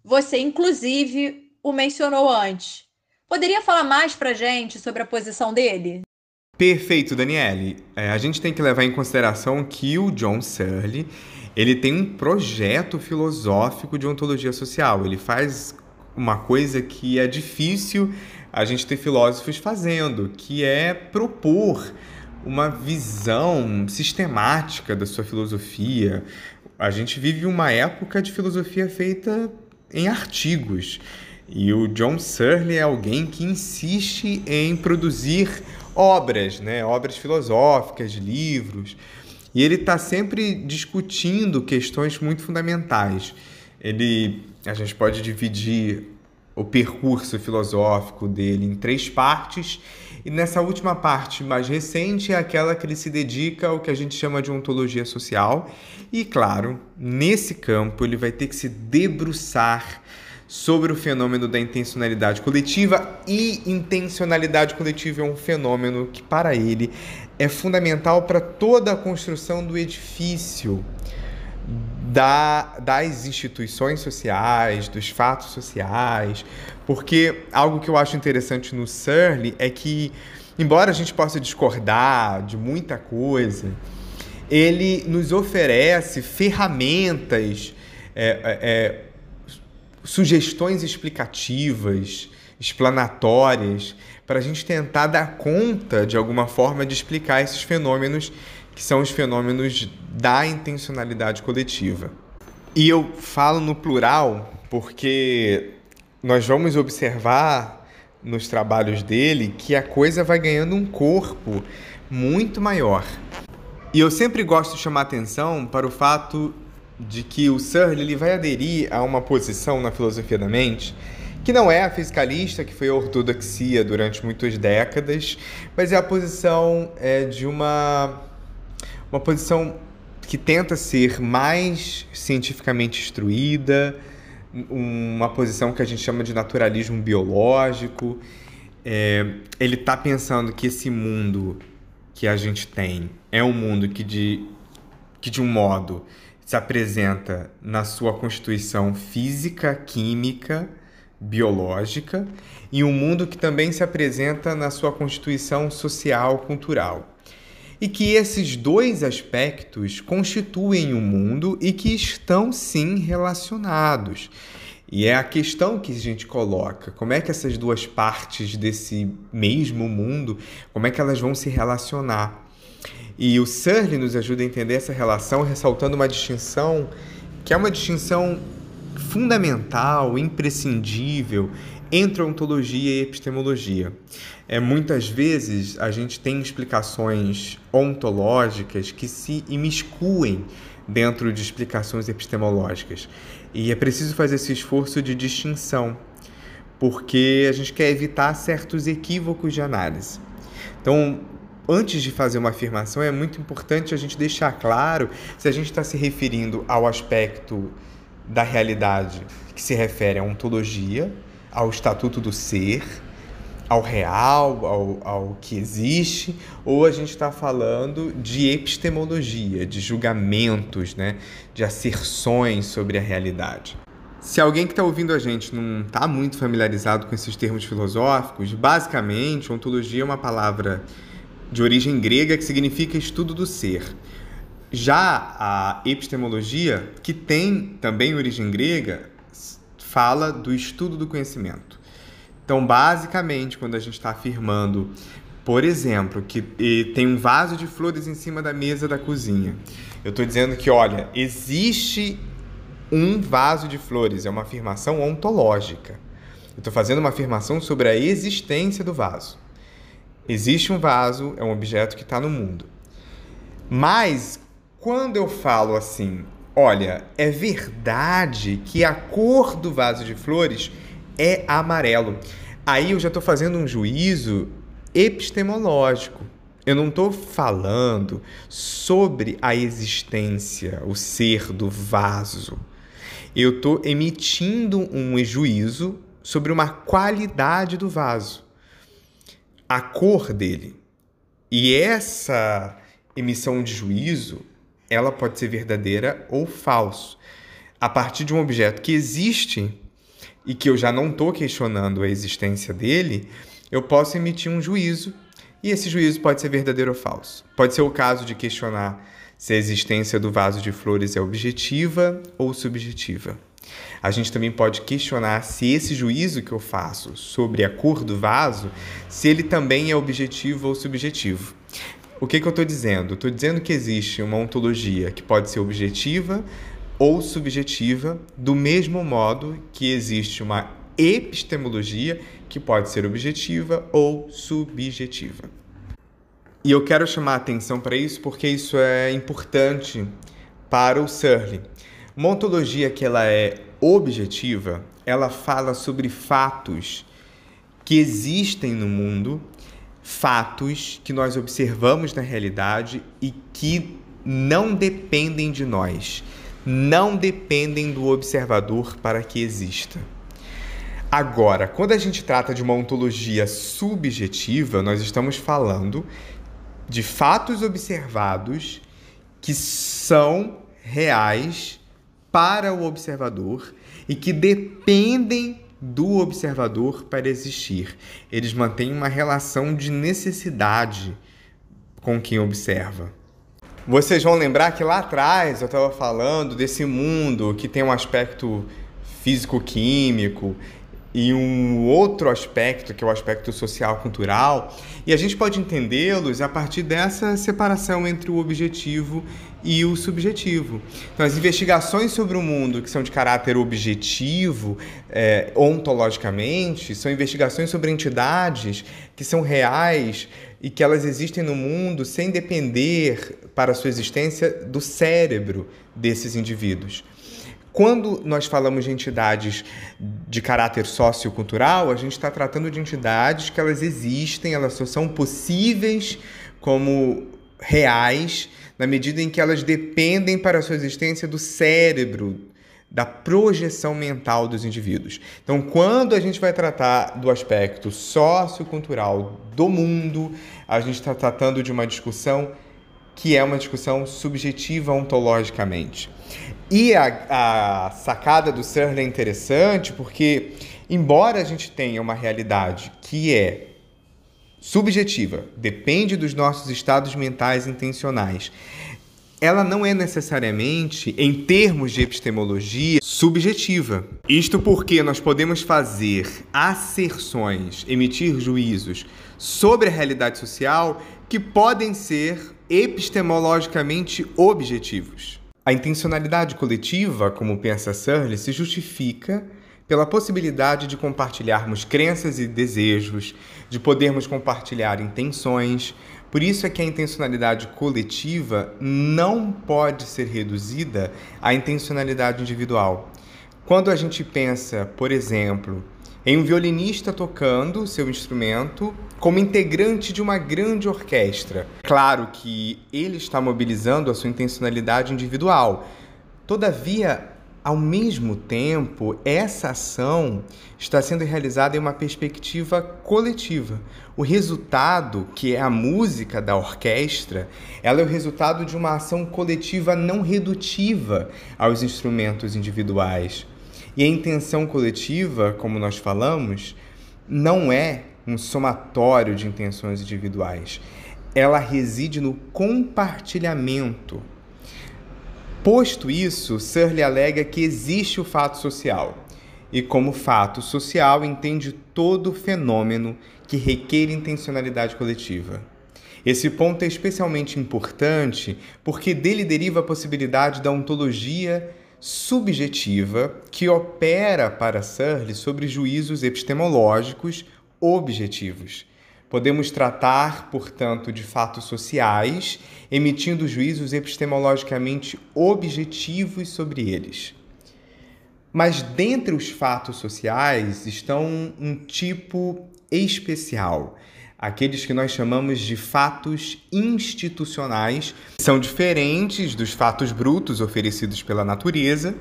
Você, inclusive, o mencionou antes. Poderia falar mais para gente sobre a posição dele? Perfeito, Daniele. É, a gente tem que levar em consideração que o John Searle ele tem um projeto filosófico de ontologia social. Ele faz uma coisa que é difícil a gente ter filósofos fazendo, que é propor uma visão sistemática da sua filosofia. A gente vive uma época de filosofia feita em artigos. E o John Searle é alguém que insiste em produzir obras, né? obras filosóficas, livros. E ele está sempre discutindo questões muito fundamentais. Ele, a gente pode dividir o percurso filosófico dele em três partes. E nessa última parte mais recente é aquela que ele se dedica ao que a gente chama de ontologia social. E claro, nesse campo ele vai ter que se debruçar sobre o fenômeno da intencionalidade coletiva e intencionalidade coletiva é um fenômeno que para ele é fundamental para toda a construção do edifício da, das instituições sociais, dos fatos sociais, porque algo que eu acho interessante no Searle é que, embora a gente possa discordar de muita coisa, ele nos oferece ferramentas é, é, sugestões explicativas, explanatórias, para a gente tentar dar conta, de alguma forma, de explicar esses fenômenos que são os fenômenos da intencionalidade coletiva. E eu falo no plural porque nós vamos observar nos trabalhos dele que a coisa vai ganhando um corpo muito maior. E eu sempre gosto de chamar atenção para o fato de que o Searle ele vai aderir a uma posição na filosofia da mente que não é a fiscalista, que foi a ortodoxia durante muitas décadas, mas é a posição é, de uma, uma posição que tenta ser mais cientificamente instruída, uma posição que a gente chama de naturalismo biológico. É, ele está pensando que esse mundo que a gente tem é um mundo que de, que de um modo se apresenta na sua constituição física, química, biológica, e um mundo que também se apresenta na sua constituição social, cultural. E que esses dois aspectos constituem o um mundo e que estão sim relacionados. E é a questão que a gente coloca, como é que essas duas partes desse mesmo mundo, como é que elas vão se relacionar? E o Searle nos ajuda a entender essa relação, ressaltando uma distinção que é uma distinção fundamental, imprescindível entre ontologia e epistemologia. É, muitas vezes a gente tem explicações ontológicas que se imiscuem dentro de explicações epistemológicas. E é preciso fazer esse esforço de distinção, porque a gente quer evitar certos equívocos de análise. Então, antes de fazer uma afirmação, é muito importante a gente deixar claro se a gente está se referindo ao aspecto da realidade que se refere à ontologia, ao estatuto do ser, ao real, ao, ao que existe, ou a gente está falando de epistemologia, de julgamentos, né, de asserções sobre a realidade. Se alguém que está ouvindo a gente não está muito familiarizado com esses termos filosóficos, basicamente, ontologia é uma palavra de origem grega que significa estudo do ser. Já a epistemologia, que tem também origem grega, fala do estudo do conhecimento. Então, basicamente, quando a gente está afirmando, por exemplo, que tem um vaso de flores em cima da mesa da cozinha, eu estou dizendo que, olha, existe um vaso de flores, é uma afirmação ontológica. Eu estou fazendo uma afirmação sobre a existência do vaso. Existe um vaso, é um objeto que está no mundo. Mas quando eu falo assim, olha, é verdade que a cor do vaso de flores é amarelo. Aí eu já estou fazendo um juízo epistemológico. Eu não estou falando sobre a existência, o ser do vaso. Eu estou emitindo um juízo sobre uma qualidade do vaso a cor dele. E essa emissão de juízo, ela pode ser verdadeira ou falso. A partir de um objeto que existe e que eu já não estou questionando a existência dele, eu posso emitir um juízo e esse juízo pode ser verdadeiro ou falso. Pode ser o caso de questionar se a existência do vaso de flores é objetiva ou subjetiva. A gente também pode questionar se esse juízo que eu faço sobre a cor do vaso, se ele também é objetivo ou subjetivo. O que, que eu estou dizendo? Estou dizendo que existe uma ontologia que pode ser objetiva ou subjetiva, do mesmo modo que existe uma epistemologia que pode ser objetiva ou subjetiva. E eu quero chamar a atenção para isso porque isso é importante para o Searle. Uma ontologia que ela é objetiva, ela fala sobre fatos que existem no mundo, fatos que nós observamos na realidade e que não dependem de nós, não dependem do observador para que exista. Agora, quando a gente trata de uma ontologia subjetiva, nós estamos falando de fatos observados que são reais para o observador e que dependem do observador para existir. Eles mantêm uma relação de necessidade com quem observa. Vocês vão lembrar que lá atrás eu estava falando desse mundo que tem um aspecto físico-químico e um outro aspecto, que é o aspecto social-cultural, e a gente pode entendê-los a partir dessa separação entre o objetivo e o subjetivo. Então, as investigações sobre o mundo que são de caráter objetivo, é, ontologicamente, são investigações sobre entidades que são reais e que elas existem no mundo sem depender para a sua existência do cérebro desses indivíduos. Quando nós falamos de entidades de caráter sociocultural, a gente está tratando de entidades que elas existem, elas só são possíveis como reais na medida em que elas dependem para a sua existência do cérebro, da projeção mental dos indivíduos. Então, quando a gente vai tratar do aspecto sociocultural do mundo, a gente está tratando de uma discussão que é uma discussão subjetiva ontologicamente. E a, a sacada do Searle é interessante porque, embora a gente tenha uma realidade que é subjetiva, depende dos nossos estados mentais intencionais, ela não é necessariamente, em termos de epistemologia, subjetiva. Isto porque nós podemos fazer asserções, emitir juízos sobre a realidade social que podem ser epistemologicamente objetivos. A intencionalidade coletiva, como pensa Searle, se justifica pela possibilidade de compartilharmos crenças e desejos, de podermos compartilhar intenções. Por isso é que a intencionalidade coletiva não pode ser reduzida à intencionalidade individual. Quando a gente pensa, por exemplo, em um violinista tocando seu instrumento como integrante de uma grande orquestra. Claro que ele está mobilizando a sua intencionalidade individual. Todavia, ao mesmo tempo, essa ação está sendo realizada em uma perspectiva coletiva. O resultado, que é a música da orquestra, ela é o resultado de uma ação coletiva não redutiva aos instrumentos individuais. E a intenção coletiva, como nós falamos, não é um somatório de intenções individuais. Ela reside no compartilhamento. Posto isso, Searle alega que existe o fato social e, como fato social, entende todo fenômeno que requer intencionalidade coletiva. Esse ponto é especialmente importante porque dele deriva a possibilidade da ontologia subjetiva que opera para Searle sobre juízos epistemológicos objetivos. Podemos tratar, portanto, de fatos sociais, emitindo juízos epistemologicamente objetivos sobre eles. Mas dentre os fatos sociais estão um tipo especial, aqueles que nós chamamos de fatos institucionais, são diferentes dos fatos brutos oferecidos pela natureza.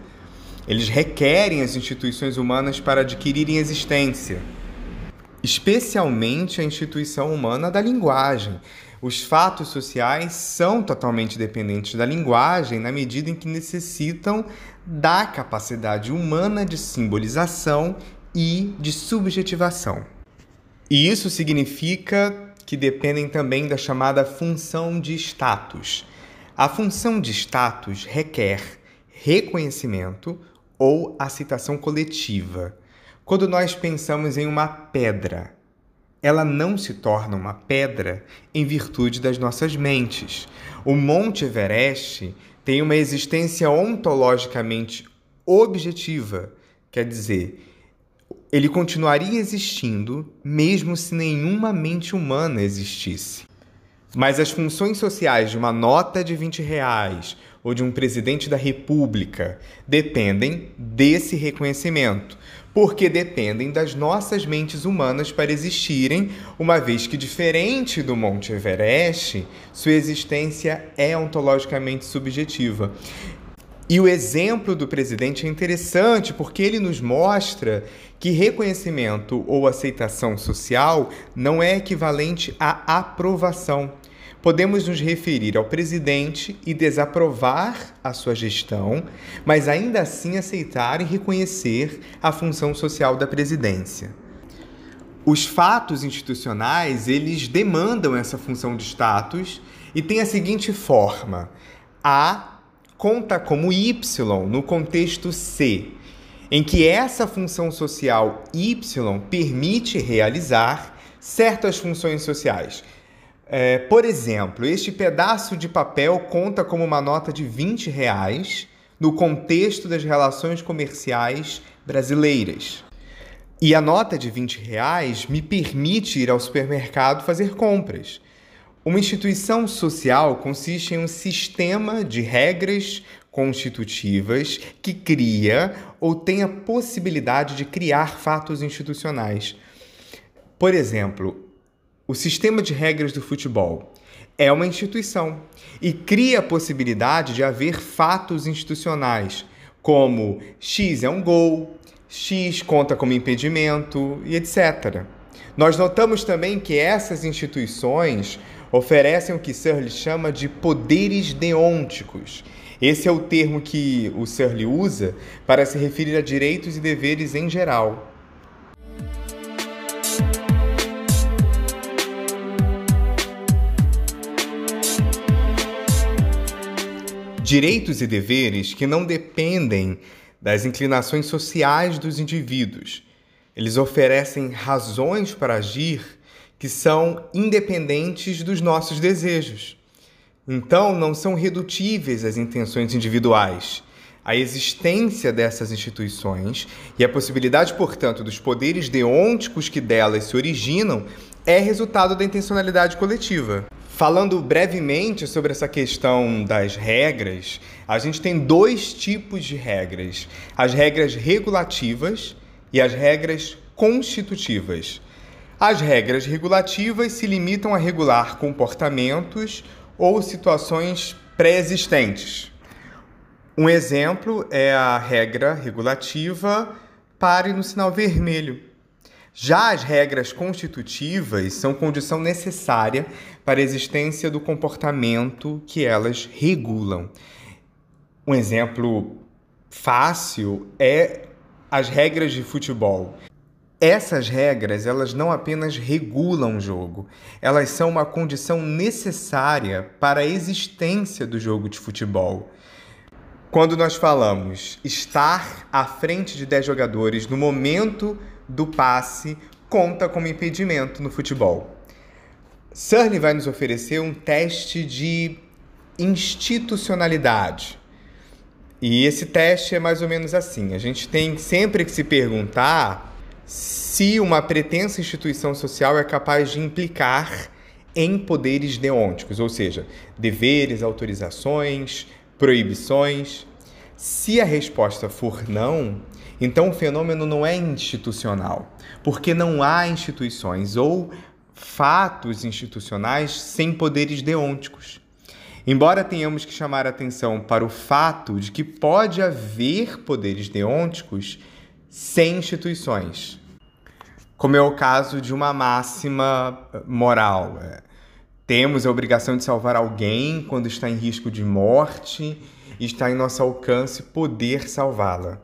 Eles requerem as instituições humanas para adquirirem existência, especialmente a instituição humana da linguagem. Os fatos sociais são totalmente dependentes da linguagem na medida em que necessitam da capacidade humana de simbolização e de subjetivação. E isso significa que dependem também da chamada função de status. A função de status requer reconhecimento ou aceitação coletiva. Quando nós pensamos em uma pedra, ela não se torna uma pedra em virtude das nossas mentes. O Monte Everest tem uma existência ontologicamente objetiva, quer dizer, ele continuaria existindo mesmo se nenhuma mente humana existisse. Mas as funções sociais de uma nota de 20 reais ou de um presidente da república dependem desse reconhecimento, porque dependem das nossas mentes humanas para existirem, uma vez que, diferente do Monte Everest, sua existência é ontologicamente subjetiva. E o exemplo do presidente é interessante porque ele nos mostra que reconhecimento ou aceitação social não é equivalente à aprovação. Podemos nos referir ao presidente e desaprovar a sua gestão, mas ainda assim aceitar e reconhecer a função social da presidência. Os fatos institucionais, eles demandam essa função de status e tem a seguinte forma: A conta como Y no contexto C, em que essa função social Y permite realizar certas funções sociais. É, por exemplo, este pedaço de papel conta como uma nota de 20 reais no contexto das relações comerciais brasileiras. E a nota de 20 reais me permite ir ao supermercado fazer compras. Uma instituição social consiste em um sistema de regras constitutivas que cria ou tem a possibilidade de criar fatos institucionais. Por exemplo, o sistema de regras do futebol é uma instituição e cria a possibilidade de haver fatos institucionais, como X é um gol, X conta como impedimento e etc. Nós notamos também que essas instituições oferecem o que Searle chama de poderes deônticos. Esse é o termo que o Searle usa para se referir a direitos e deveres em geral. Direitos e deveres que não dependem das inclinações sociais dos indivíduos. Eles oferecem razões para agir que são independentes dos nossos desejos. Então, não são redutíveis às intenções individuais. A existência dessas instituições e a possibilidade, portanto, dos poderes deônticos que delas se originam é resultado da intencionalidade coletiva. Falando brevemente sobre essa questão das regras, a gente tem dois tipos de regras: as regras regulativas e as regras constitutivas. As regras regulativas se limitam a regular comportamentos ou situações pré-existentes. Um exemplo é a regra regulativa pare no sinal vermelho. Já as regras constitutivas são condição necessária para a existência do comportamento que elas regulam. Um exemplo fácil é as regras de futebol. Essas regras, elas não apenas regulam o jogo, elas são uma condição necessária para a existência do jogo de futebol. Quando nós falamos estar à frente de 10 jogadores no momento do passe, conta como impedimento no futebol. Cerny vai nos oferecer um teste de institucionalidade. E esse teste é mais ou menos assim: a gente tem sempre que se perguntar se uma pretensa instituição social é capaz de implicar em poderes deônticos, ou seja, deveres, autorizações, proibições. Se a resposta for não, então o fenômeno não é institucional, porque não há instituições ou fatos institucionais sem poderes deônticos. Embora tenhamos que chamar atenção para o fato de que pode haver poderes deônticos sem instituições como é o caso de uma máxima moral. É, Temos a obrigação de salvar alguém quando está em risco de morte e está em nosso alcance poder salvá-la.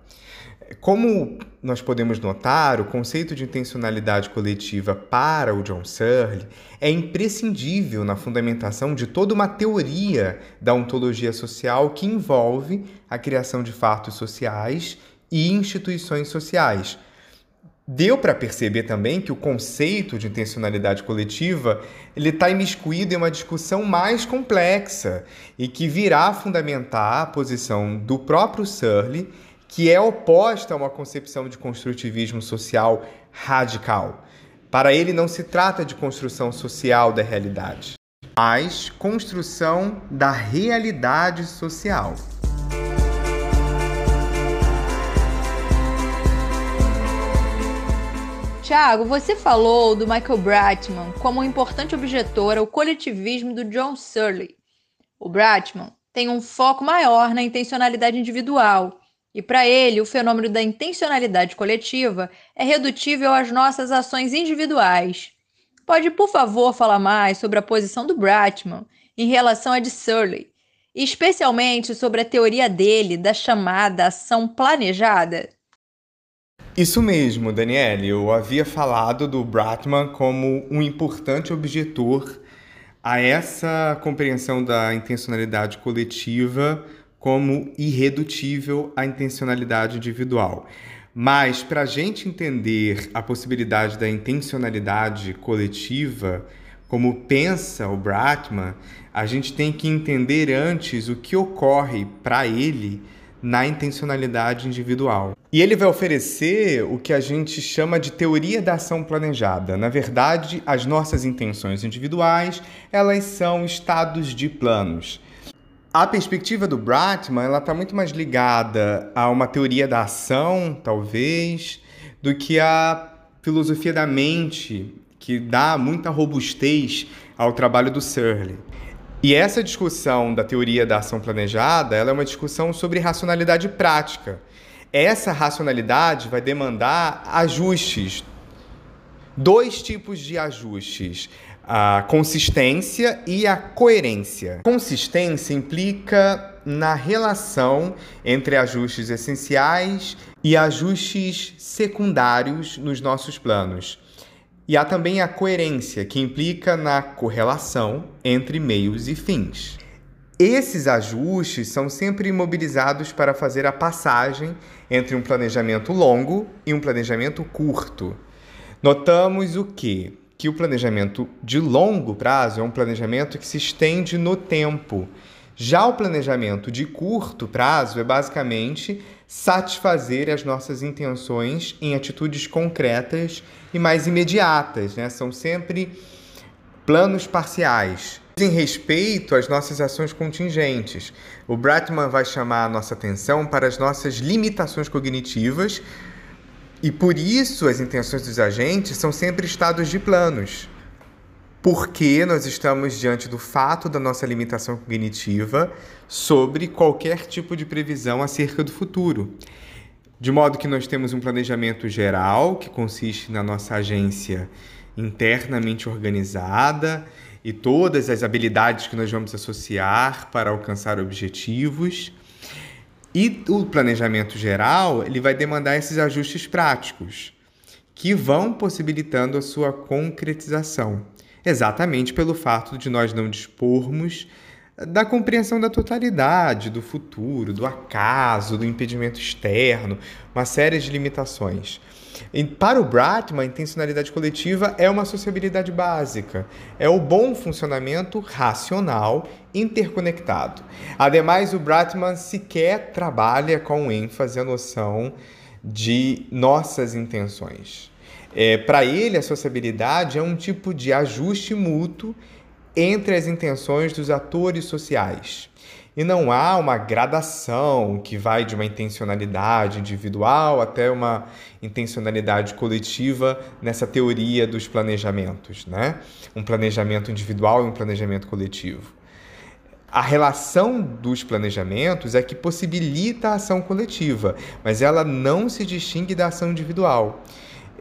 Como nós podemos notar, o conceito de intencionalidade coletiva para o John Searle é imprescindível na fundamentação de toda uma teoria da ontologia social que envolve a criação de fatos sociais e instituições sociais. Deu para perceber também que o conceito de intencionalidade coletiva ele está imiscuído em uma discussão mais complexa e que virá fundamentar a posição do próprio Searle que é oposta a uma concepção de construtivismo social radical. Para ele, não se trata de construção social da realidade, mas construção da realidade social. Tiago, você falou do Michael Bratman como um importante objetor ao coletivismo do John Searle. O Bratman tem um foco maior na intencionalidade individual e para ele, o fenômeno da intencionalidade coletiva é redutível às nossas ações individuais. Pode, por favor, falar mais sobre a posição do Bratman em relação à de Surley, especialmente sobre a teoria dele da chamada ação planejada? Isso mesmo, Daniele. Eu havia falado do Bratman como um importante objetor a essa compreensão da intencionalidade coletiva como irredutível à intencionalidade individual. Mas para a gente entender a possibilidade da intencionalidade coletiva, como pensa o Bratman, a gente tem que entender antes o que ocorre para ele na intencionalidade individual. E ele vai oferecer o que a gente chama de teoria da ação planejada. Na verdade, as nossas intenções individuais, elas são estados de planos. A perspectiva do Bratman ela está muito mais ligada a uma teoria da ação, talvez, do que a filosofia da mente, que dá muita robustez ao trabalho do Searle. E essa discussão da teoria da ação planejada ela é uma discussão sobre racionalidade prática. Essa racionalidade vai demandar ajustes, dois tipos de ajustes a consistência e a coerência. Consistência implica na relação entre ajustes essenciais e ajustes secundários nos nossos planos. E há também a coerência, que implica na correlação entre meios e fins. Esses ajustes são sempre mobilizados para fazer a passagem entre um planejamento longo e um planejamento curto. Notamos o que? Que o planejamento de longo prazo é um planejamento que se estende no tempo. Já o planejamento de curto prazo é basicamente satisfazer as nossas intenções em atitudes concretas e mais imediatas, né? São sempre planos parciais. Em respeito às nossas ações contingentes, o Bratman vai chamar a nossa atenção para as nossas limitações cognitivas e por isso as intenções dos agentes são sempre estados de planos. Porque nós estamos diante do fato da nossa limitação cognitiva sobre qualquer tipo de previsão acerca do futuro. De modo que nós temos um planejamento geral, que consiste na nossa agência internamente organizada e todas as habilidades que nós vamos associar para alcançar objetivos. E o planejamento geral, ele vai demandar esses ajustes práticos, que vão possibilitando a sua concretização, exatamente pelo fato de nós não dispormos da compreensão da totalidade, do futuro, do acaso, do impedimento externo, uma série de limitações. E para o Bratman, a intencionalidade coletiva é uma sociabilidade básica, é o bom funcionamento racional interconectado. Ademais, o Bratman sequer trabalha com ênfase a noção de nossas intenções. É, para ele, a sociabilidade é um tipo de ajuste mútuo entre as intenções dos atores sociais. E não há uma gradação que vai de uma intencionalidade individual até uma intencionalidade coletiva nessa teoria dos planejamentos, né? Um planejamento individual e um planejamento coletivo. A relação dos planejamentos é que possibilita a ação coletiva, mas ela não se distingue da ação individual.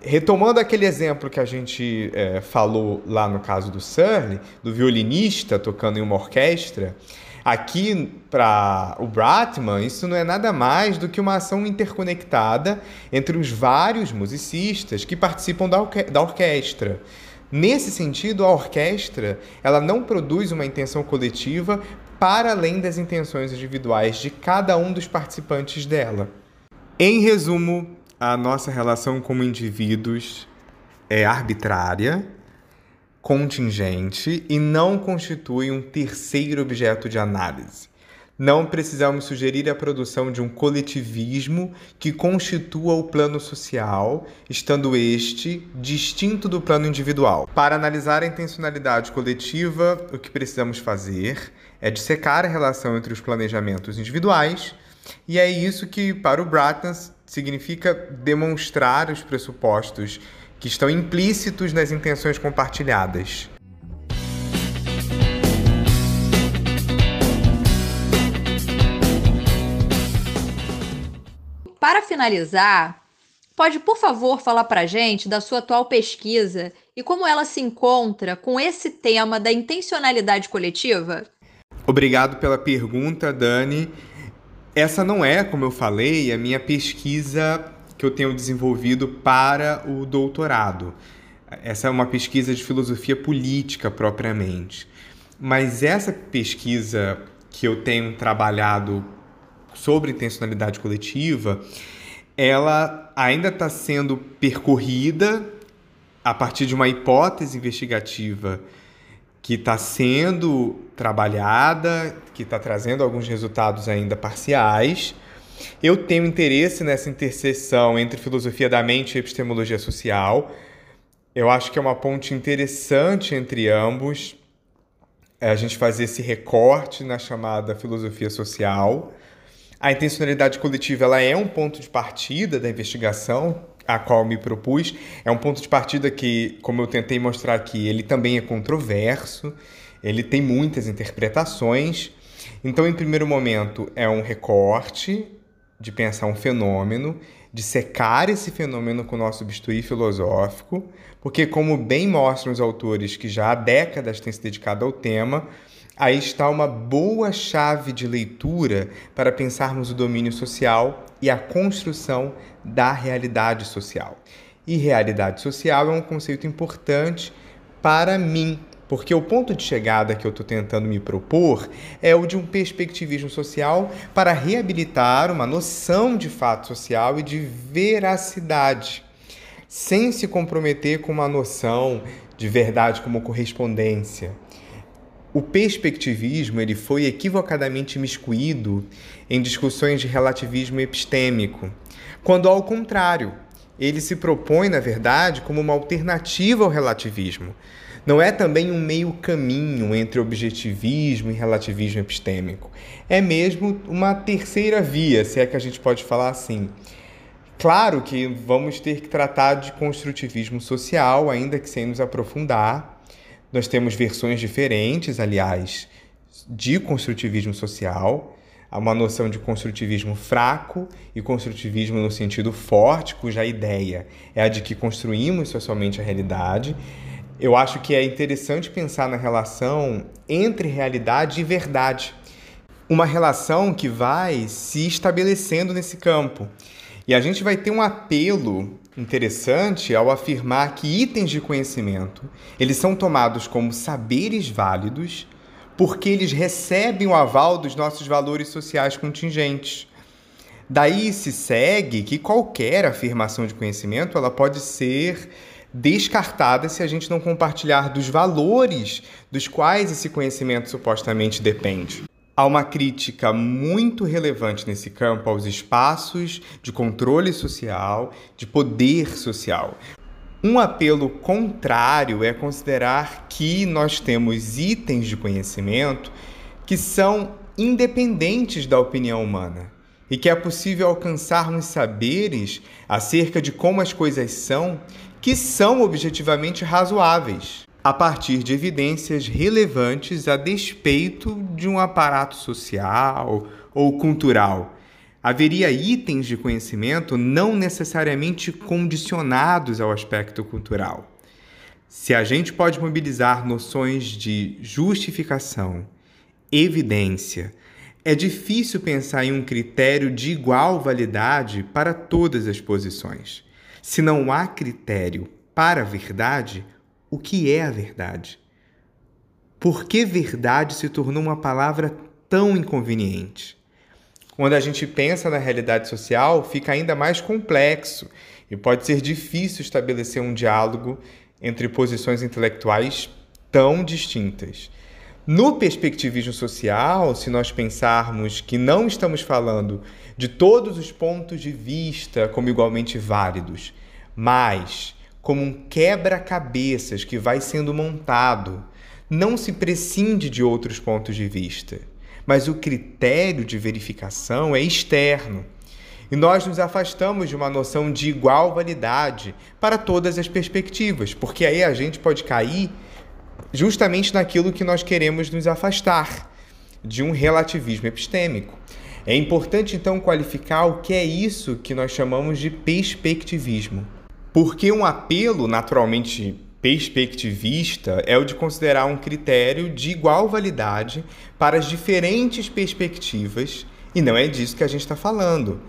retomando aquele exemplo que a gente é, falou lá no caso do Surly, do violinista tocando em uma orquestra, aqui para o Bratman, isso não é nada mais do que uma ação interconectada entre os vários musicistas que participam da, orque da orquestra. Nesse sentido, a orquestra ela não produz uma intenção coletiva para além das intenções individuais de cada um dos participantes dela. Em resumo, a nossa relação como indivíduos é arbitrária, contingente e não constitui um terceiro objeto de análise. Não precisamos sugerir a produção de um coletivismo que constitua o plano social, estando este distinto do plano individual. Para analisar a intencionalidade coletiva, o que precisamos fazer é dissecar a relação entre os planejamentos individuais, e é isso que, para o Bratton, significa demonstrar os pressupostos que estão implícitos nas intenções compartilhadas. Para finalizar, pode por favor falar para a gente da sua atual pesquisa e como ela se encontra com esse tema da intencionalidade coletiva? Obrigado pela pergunta, Dani. Essa não é, como eu falei, a minha pesquisa que eu tenho desenvolvido para o doutorado. Essa é uma pesquisa de filosofia política propriamente. Mas essa pesquisa que eu tenho trabalhado sobre intencionalidade coletiva, ela ainda está sendo percorrida a partir de uma hipótese investigativa que está sendo trabalhada, que está trazendo alguns resultados ainda parciais. Eu tenho interesse nessa interseção entre filosofia da mente e epistemologia social. Eu acho que é uma ponte interessante entre ambos. É a gente fazer esse recorte na chamada filosofia social. A intencionalidade coletiva ela é um ponto de partida da investigação, a qual me propus. É um ponto de partida que, como eu tentei mostrar aqui, ele também é controverso, ele tem muitas interpretações. Então, em primeiro momento, é um recorte de pensar um fenômeno, de secar esse fenômeno com o nosso bisturi filosófico, porque, como bem mostram os autores que já há décadas têm se dedicado ao tema, aí está uma boa chave de leitura para pensarmos o domínio social e a construção da realidade social. E realidade social é um conceito importante para mim, porque o ponto de chegada que eu estou tentando me propor é o de um perspectivismo social para reabilitar uma noção de fato social e de veracidade, sem se comprometer com uma noção de verdade como correspondência. O perspectivismo ele foi equivocadamente miscuído em discussões de relativismo epistêmico, quando ao contrário, ele se propõe, na verdade, como uma alternativa ao relativismo. Não é também um meio caminho entre objetivismo e relativismo epistêmico. É mesmo uma terceira via, se é que a gente pode falar assim. Claro que vamos ter que tratar de construtivismo social, ainda que sem nos aprofundar. Nós temos versões diferentes, aliás, de construtivismo social. Há uma noção de construtivismo fraco e construtivismo no sentido forte, cuja ideia é a de que construímos socialmente a realidade. Eu acho que é interessante pensar na relação entre realidade e verdade. Uma relação que vai se estabelecendo nesse campo. E a gente vai ter um apelo interessante ao afirmar que itens de conhecimento, eles são tomados como saberes válidos porque eles recebem o aval dos nossos valores sociais contingentes. Daí se segue que qualquer afirmação de conhecimento ela pode ser descartada se a gente não compartilhar dos valores dos quais esse conhecimento supostamente depende. Há uma crítica muito relevante nesse campo aos espaços de controle social, de poder social. Um apelo contrário é considerar que nós temos itens de conhecimento que são independentes da opinião humana e que é possível alcançarmos saberes acerca de como as coisas são que são objetivamente razoáveis, a partir de evidências relevantes a despeito de um aparato social ou cultural. haveria itens de conhecimento não necessariamente condicionados ao aspecto cultural. Se a gente pode mobilizar noções de justificação, evidência, é difícil pensar em um critério de igual validade para todas as posições. Se não há critério para a verdade, o que é a verdade? Por que verdade se tornou uma palavra tão inconveniente? Quando a gente pensa na realidade social, fica ainda mais complexo e pode ser difícil estabelecer um diálogo entre posições intelectuais tão distintas. No perspectivismo social, se nós pensarmos que não estamos falando de todos os pontos de vista como igualmente válidos, mas como um quebra-cabeças que vai sendo montado, não se prescinde de outros pontos de vista mas o critério de verificação é externo. E nós nos afastamos de uma noção de igual validade para todas as perspectivas, porque aí a gente pode cair justamente naquilo que nós queremos nos afastar, de um relativismo epistêmico. É importante então qualificar o que é isso que nós chamamos de perspectivismo. Porque um apelo naturalmente perspectivista é o de considerar um critério de igual validade para as diferentes perspectivas, e não é disso que a gente está falando.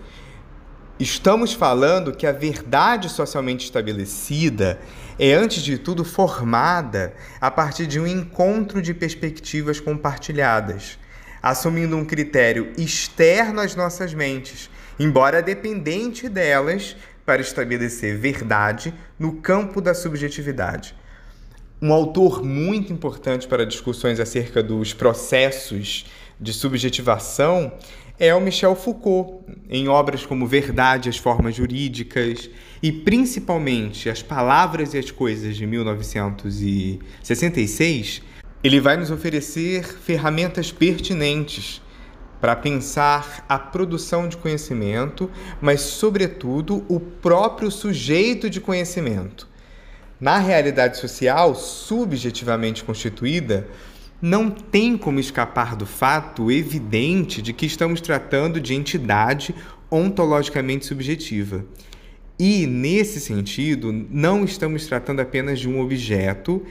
Estamos falando que a verdade socialmente estabelecida é, antes de tudo, formada a partir de um encontro de perspectivas compartilhadas, assumindo um critério externo às nossas mentes, embora dependente delas para estabelecer verdade no campo da subjetividade. Um autor muito importante para discussões acerca dos processos de subjetivação é o Michel Foucault, em obras como Verdade as Formas Jurídicas e principalmente As Palavras e as Coisas de 1966, ele vai nos oferecer ferramentas pertinentes para pensar a produção de conhecimento, mas, sobretudo, o próprio sujeito de conhecimento. Na realidade social, subjetivamente constituída, não tem como escapar do fato evidente de que estamos tratando de entidade ontologicamente subjetiva. E, nesse sentido, não estamos tratando apenas de um objeto,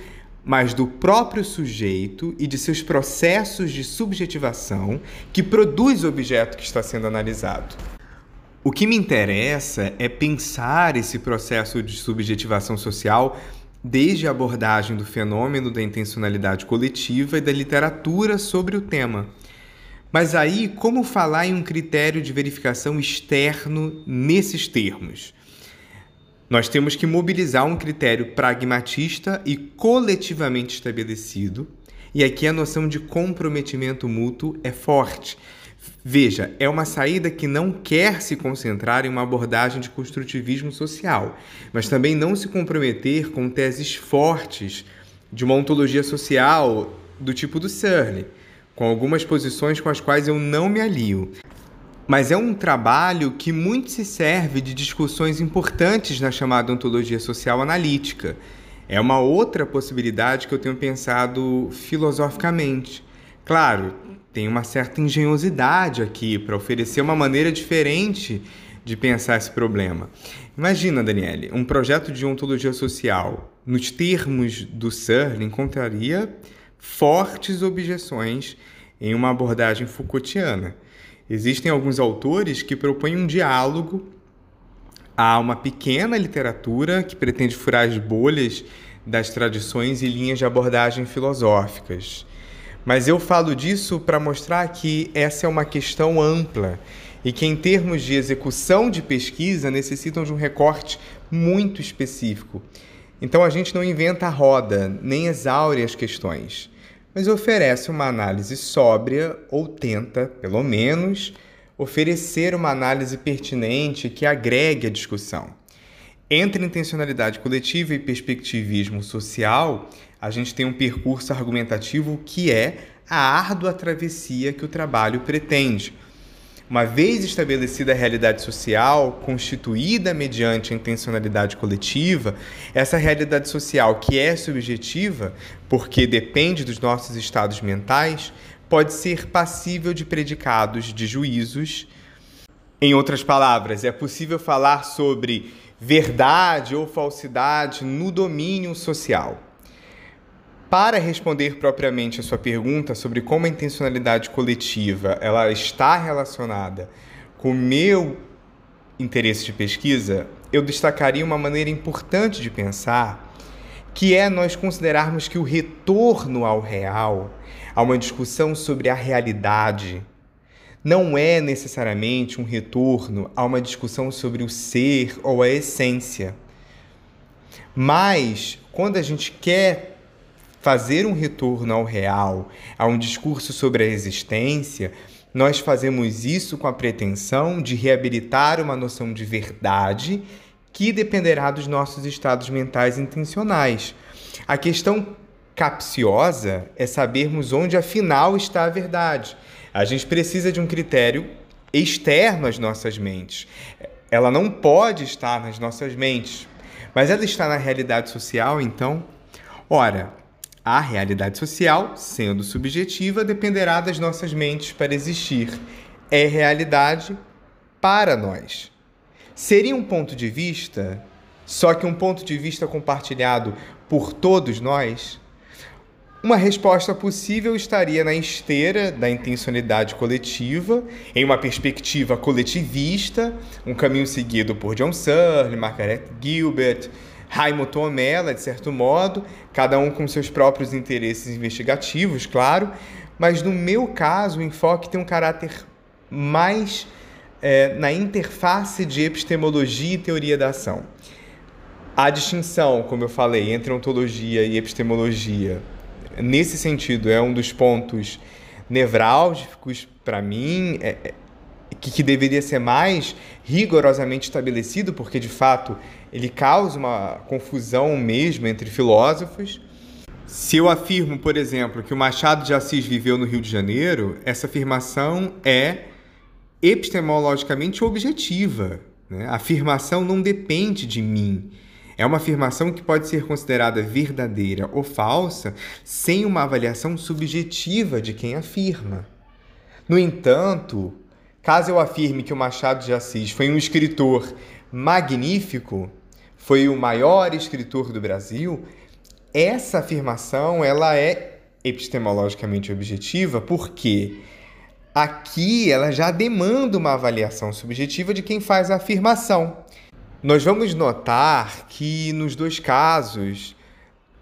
mas do próprio sujeito e de seus processos de subjetivação que produz o objeto que está sendo analisado. O que me interessa é pensar esse processo de subjetivação social desde a abordagem do fenômeno da intencionalidade coletiva e da literatura sobre o tema. Mas aí, como falar em um critério de verificação externo nesses termos? Nós temos que mobilizar um critério pragmatista e coletivamente estabelecido, e aqui a noção de comprometimento mútuo é forte. Veja, é uma saída que não quer se concentrar em uma abordagem de construtivismo social, mas também não se comprometer com teses fortes de uma ontologia social do tipo do Searle, com algumas posições com as quais eu não me alio. Mas é um trabalho que muito se serve de discussões importantes na chamada ontologia social analítica. É uma outra possibilidade que eu tenho pensado filosoficamente. Claro, tem uma certa engenhosidade aqui para oferecer uma maneira diferente de pensar esse problema. Imagina, Daniele, um projeto de ontologia social, nos termos do Searle, encontraria fortes objeções em uma abordagem Foucaultiana. Existem alguns autores que propõem um diálogo a uma pequena literatura que pretende furar as bolhas das tradições e linhas de abordagem filosóficas. Mas eu falo disso para mostrar que essa é uma questão ampla e que, em termos de execução de pesquisa, necessitam de um recorte muito específico. Então a gente não inventa a roda, nem exaure as questões mas oferece uma análise sóbria ou tenta, pelo menos, oferecer uma análise pertinente que agregue a discussão. Entre intencionalidade coletiva e perspectivismo social, a gente tem um percurso argumentativo que é a árdua travessia que o trabalho pretende uma vez estabelecida a realidade social, constituída mediante a intencionalidade coletiva, essa realidade social que é subjetiva, porque depende dos nossos estados mentais, pode ser passível de predicados de juízos Em outras palavras, é possível falar sobre verdade ou falsidade no domínio social. Para responder propriamente a sua pergunta sobre como a intencionalidade coletiva ela está relacionada com o meu interesse de pesquisa, eu destacaria uma maneira importante de pensar, que é nós considerarmos que o retorno ao real, a uma discussão sobre a realidade, não é necessariamente um retorno a uma discussão sobre o ser ou a essência. Mas, quando a gente quer fazer um retorno ao real, a um discurso sobre a existência, nós fazemos isso com a pretensão de reabilitar uma noção de verdade que dependerá dos nossos estados mentais intencionais. A questão capciosa é sabermos onde afinal está a verdade. A gente precisa de um critério externo às nossas mentes. Ela não pode estar nas nossas mentes, mas ela está na realidade social, então? Ora, a realidade social, sendo subjetiva, dependerá das nossas mentes para existir. É realidade para nós. Seria um ponto de vista, só que um ponto de vista compartilhado por todos nós? Uma resposta possível estaria na esteira da intencionalidade coletiva, em uma perspectiva coletivista, um caminho seguido por John Searle, Margaret Gilbert, Raymond Omela, de certo modo, cada um com seus próprios interesses investigativos, claro, mas no meu caso o enfoque tem um caráter mais é, na interface de epistemologia e teoria da ação. A distinção, como eu falei, entre ontologia e epistemologia nesse sentido, é um dos pontos nevrálgicos para mim, é, é, que, que deveria ser mais rigorosamente estabelecido, porque de fato ele causa uma confusão mesmo entre filósofos. Se eu afirmo, por exemplo, que o Machado de Assis viveu no Rio de Janeiro, essa afirmação é epistemologicamente objetiva. Né? A afirmação não depende de mim. É uma afirmação que pode ser considerada verdadeira ou falsa sem uma avaliação subjetiva de quem afirma. No entanto, caso eu afirme que o Machado de Assis foi um escritor magnífico, foi o maior escritor do Brasil, essa afirmação ela é epistemologicamente objetiva porque aqui ela já demanda uma avaliação subjetiva de quem faz a afirmação. Nós vamos notar que nos dois casos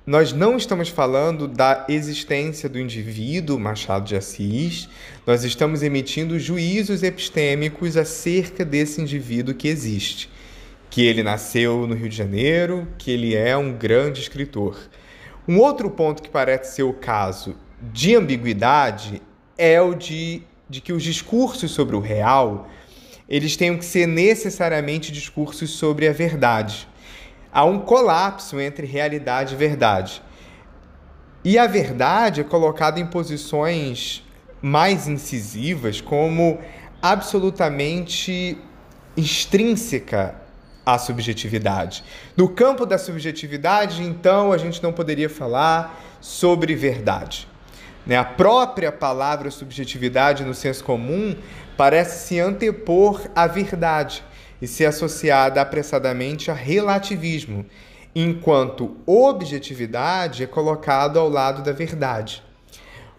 nós não estamos falando da existência do indivíduo Machado de Assis, nós estamos emitindo juízos epistêmicos acerca desse indivíduo que existe, que ele nasceu no Rio de Janeiro, que ele é um grande escritor. Um outro ponto que parece ser o caso de ambiguidade é o de, de que os discursos sobre o real eles tenham que ser necessariamente discursos sobre a verdade. Há um colapso entre realidade e verdade. E a verdade é colocada em posições mais incisivas como absolutamente extrínseca à subjetividade. No campo da subjetividade, então, a gente não poderia falar sobre verdade. Né? A própria palavra subjetividade no senso comum parece se antepor à verdade e ser associada apressadamente a relativismo, enquanto objetividade é colocado ao lado da verdade.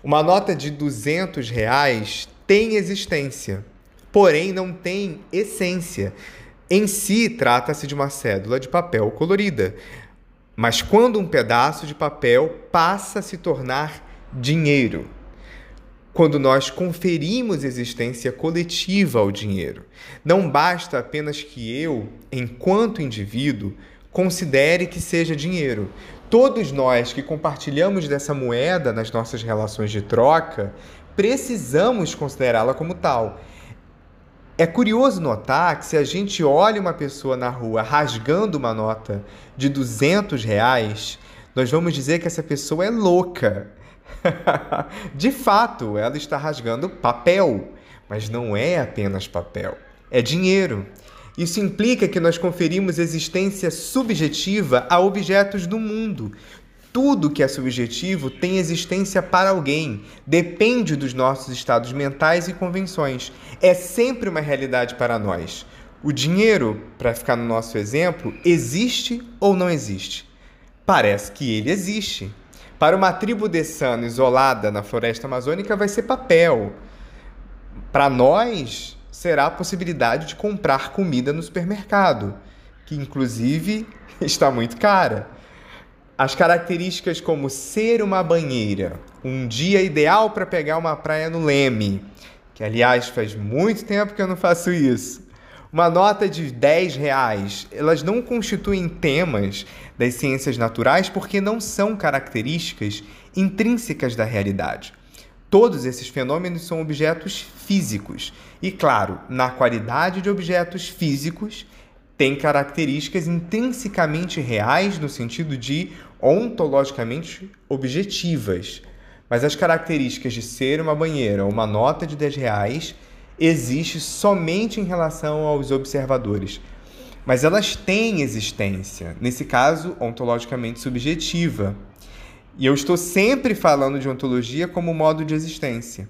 Uma nota de 200 reais tem existência, porém não tem essência. Em si, trata-se de uma cédula de papel colorida, mas quando um pedaço de papel passa a se tornar dinheiro. Quando nós conferimos existência coletiva ao dinheiro, não basta apenas que eu, enquanto indivíduo, considere que seja dinheiro. Todos nós que compartilhamos dessa moeda nas nossas relações de troca, precisamos considerá-la como tal. É curioso notar que se a gente olha uma pessoa na rua rasgando uma nota de 200 reais, nós vamos dizer que essa pessoa é louca. de fato, ela está rasgando papel, mas não é apenas papel, é dinheiro. Isso implica que nós conferimos existência subjetiva a objetos do mundo. Tudo que é subjetivo tem existência para alguém, depende dos nossos estados mentais e convenções. É sempre uma realidade para nós. O dinheiro, para ficar no nosso exemplo, existe ou não existe? Parece que ele existe. Para uma tribo dessana isolada na floresta amazônica, vai ser papel. Para nós, será a possibilidade de comprar comida no supermercado, que inclusive está muito cara. As características como ser uma banheira, um dia ideal para pegar uma praia no Leme, que aliás faz muito tempo que eu não faço isso. Uma nota de 10 reais, elas não constituem temas das ciências naturais porque não são características intrínsecas da realidade. Todos esses fenômenos são objetos físicos e, claro, na qualidade de objetos físicos, tem características intrinsecamente reais no sentido de ontologicamente objetivas. Mas as características de ser uma banheira ou uma nota de 10 reais existe somente em relação aos observadores. Mas elas têm existência, nesse caso, ontologicamente subjetiva. E eu estou sempre falando de ontologia como modo de existência.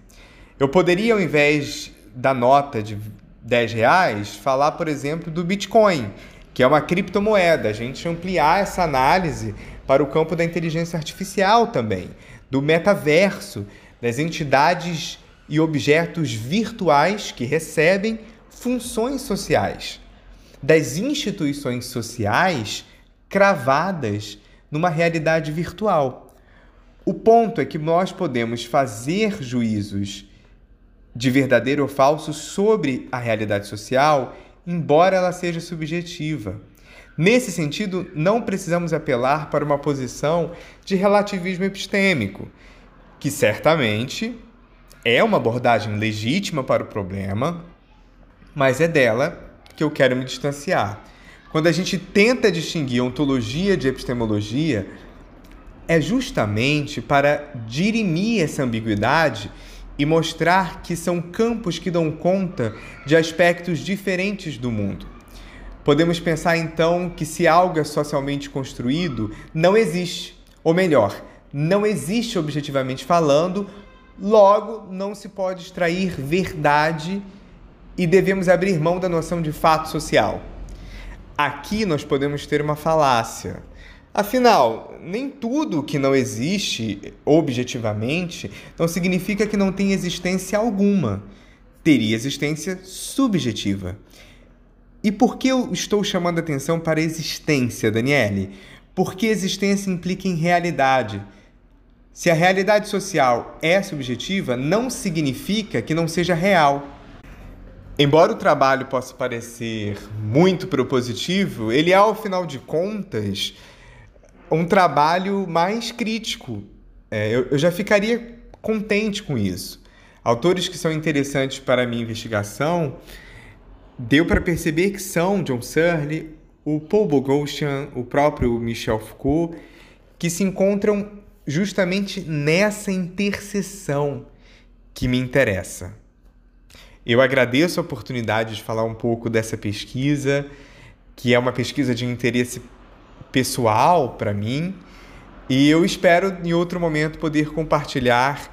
Eu poderia, ao invés da nota de 10 reais, falar, por exemplo, do Bitcoin, que é uma criptomoeda. A gente ampliar essa análise para o campo da inteligência artificial também, do metaverso, das entidades e objetos virtuais que recebem funções sociais, das instituições sociais cravadas numa realidade virtual. O ponto é que nós podemos fazer juízos de verdadeiro ou falso sobre a realidade social, embora ela seja subjetiva. Nesse sentido, não precisamos apelar para uma posição de relativismo epistêmico, que certamente é uma abordagem legítima para o problema, mas é dela que eu quero me distanciar. Quando a gente tenta distinguir ontologia de epistemologia, é justamente para dirimir essa ambiguidade e mostrar que são campos que dão conta de aspectos diferentes do mundo. Podemos pensar então que se algo é socialmente construído, não existe, ou melhor, não existe objetivamente falando, logo não se pode extrair verdade e devemos abrir mão da noção de fato social. Aqui nós podemos ter uma falácia, Afinal, nem tudo que não existe objetivamente não significa que não tem existência alguma. Teria existência subjetiva. E por que eu estou chamando atenção para a existência, Daniele? Porque existência implica em realidade. Se a realidade social é subjetiva, não significa que não seja real. Embora o trabalho possa parecer muito propositivo, ele é, ao final de contas, um trabalho mais crítico. É, eu, eu já ficaria contente com isso. Autores que são interessantes para a minha investigação, deu para perceber que são John Searle, o Paul Boghossian, o próprio Michel Foucault, que se encontram justamente nessa interseção que me interessa. Eu agradeço a oportunidade de falar um pouco dessa pesquisa, que é uma pesquisa de interesse pessoal para mim e eu espero em outro momento poder compartilhar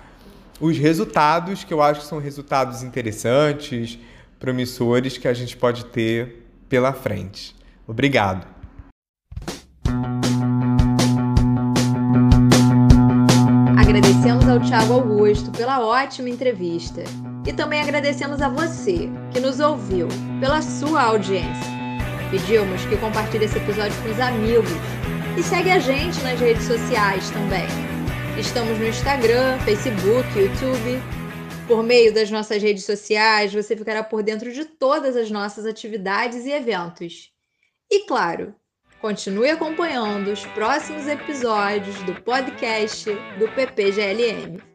os resultados que eu acho que são resultados interessantes, promissores que a gente pode ter pela frente. Obrigado. Agradecemos ao Tiago Augusto pela ótima entrevista e também agradecemos a você que nos ouviu pela sua audiência. Pedimos que compartilhe esse episódio com os amigos e segue a gente nas redes sociais também. Estamos no Instagram, Facebook, YouTube. Por meio das nossas redes sociais, você ficará por dentro de todas as nossas atividades e eventos. E claro, continue acompanhando os próximos episódios do podcast do PPGLM.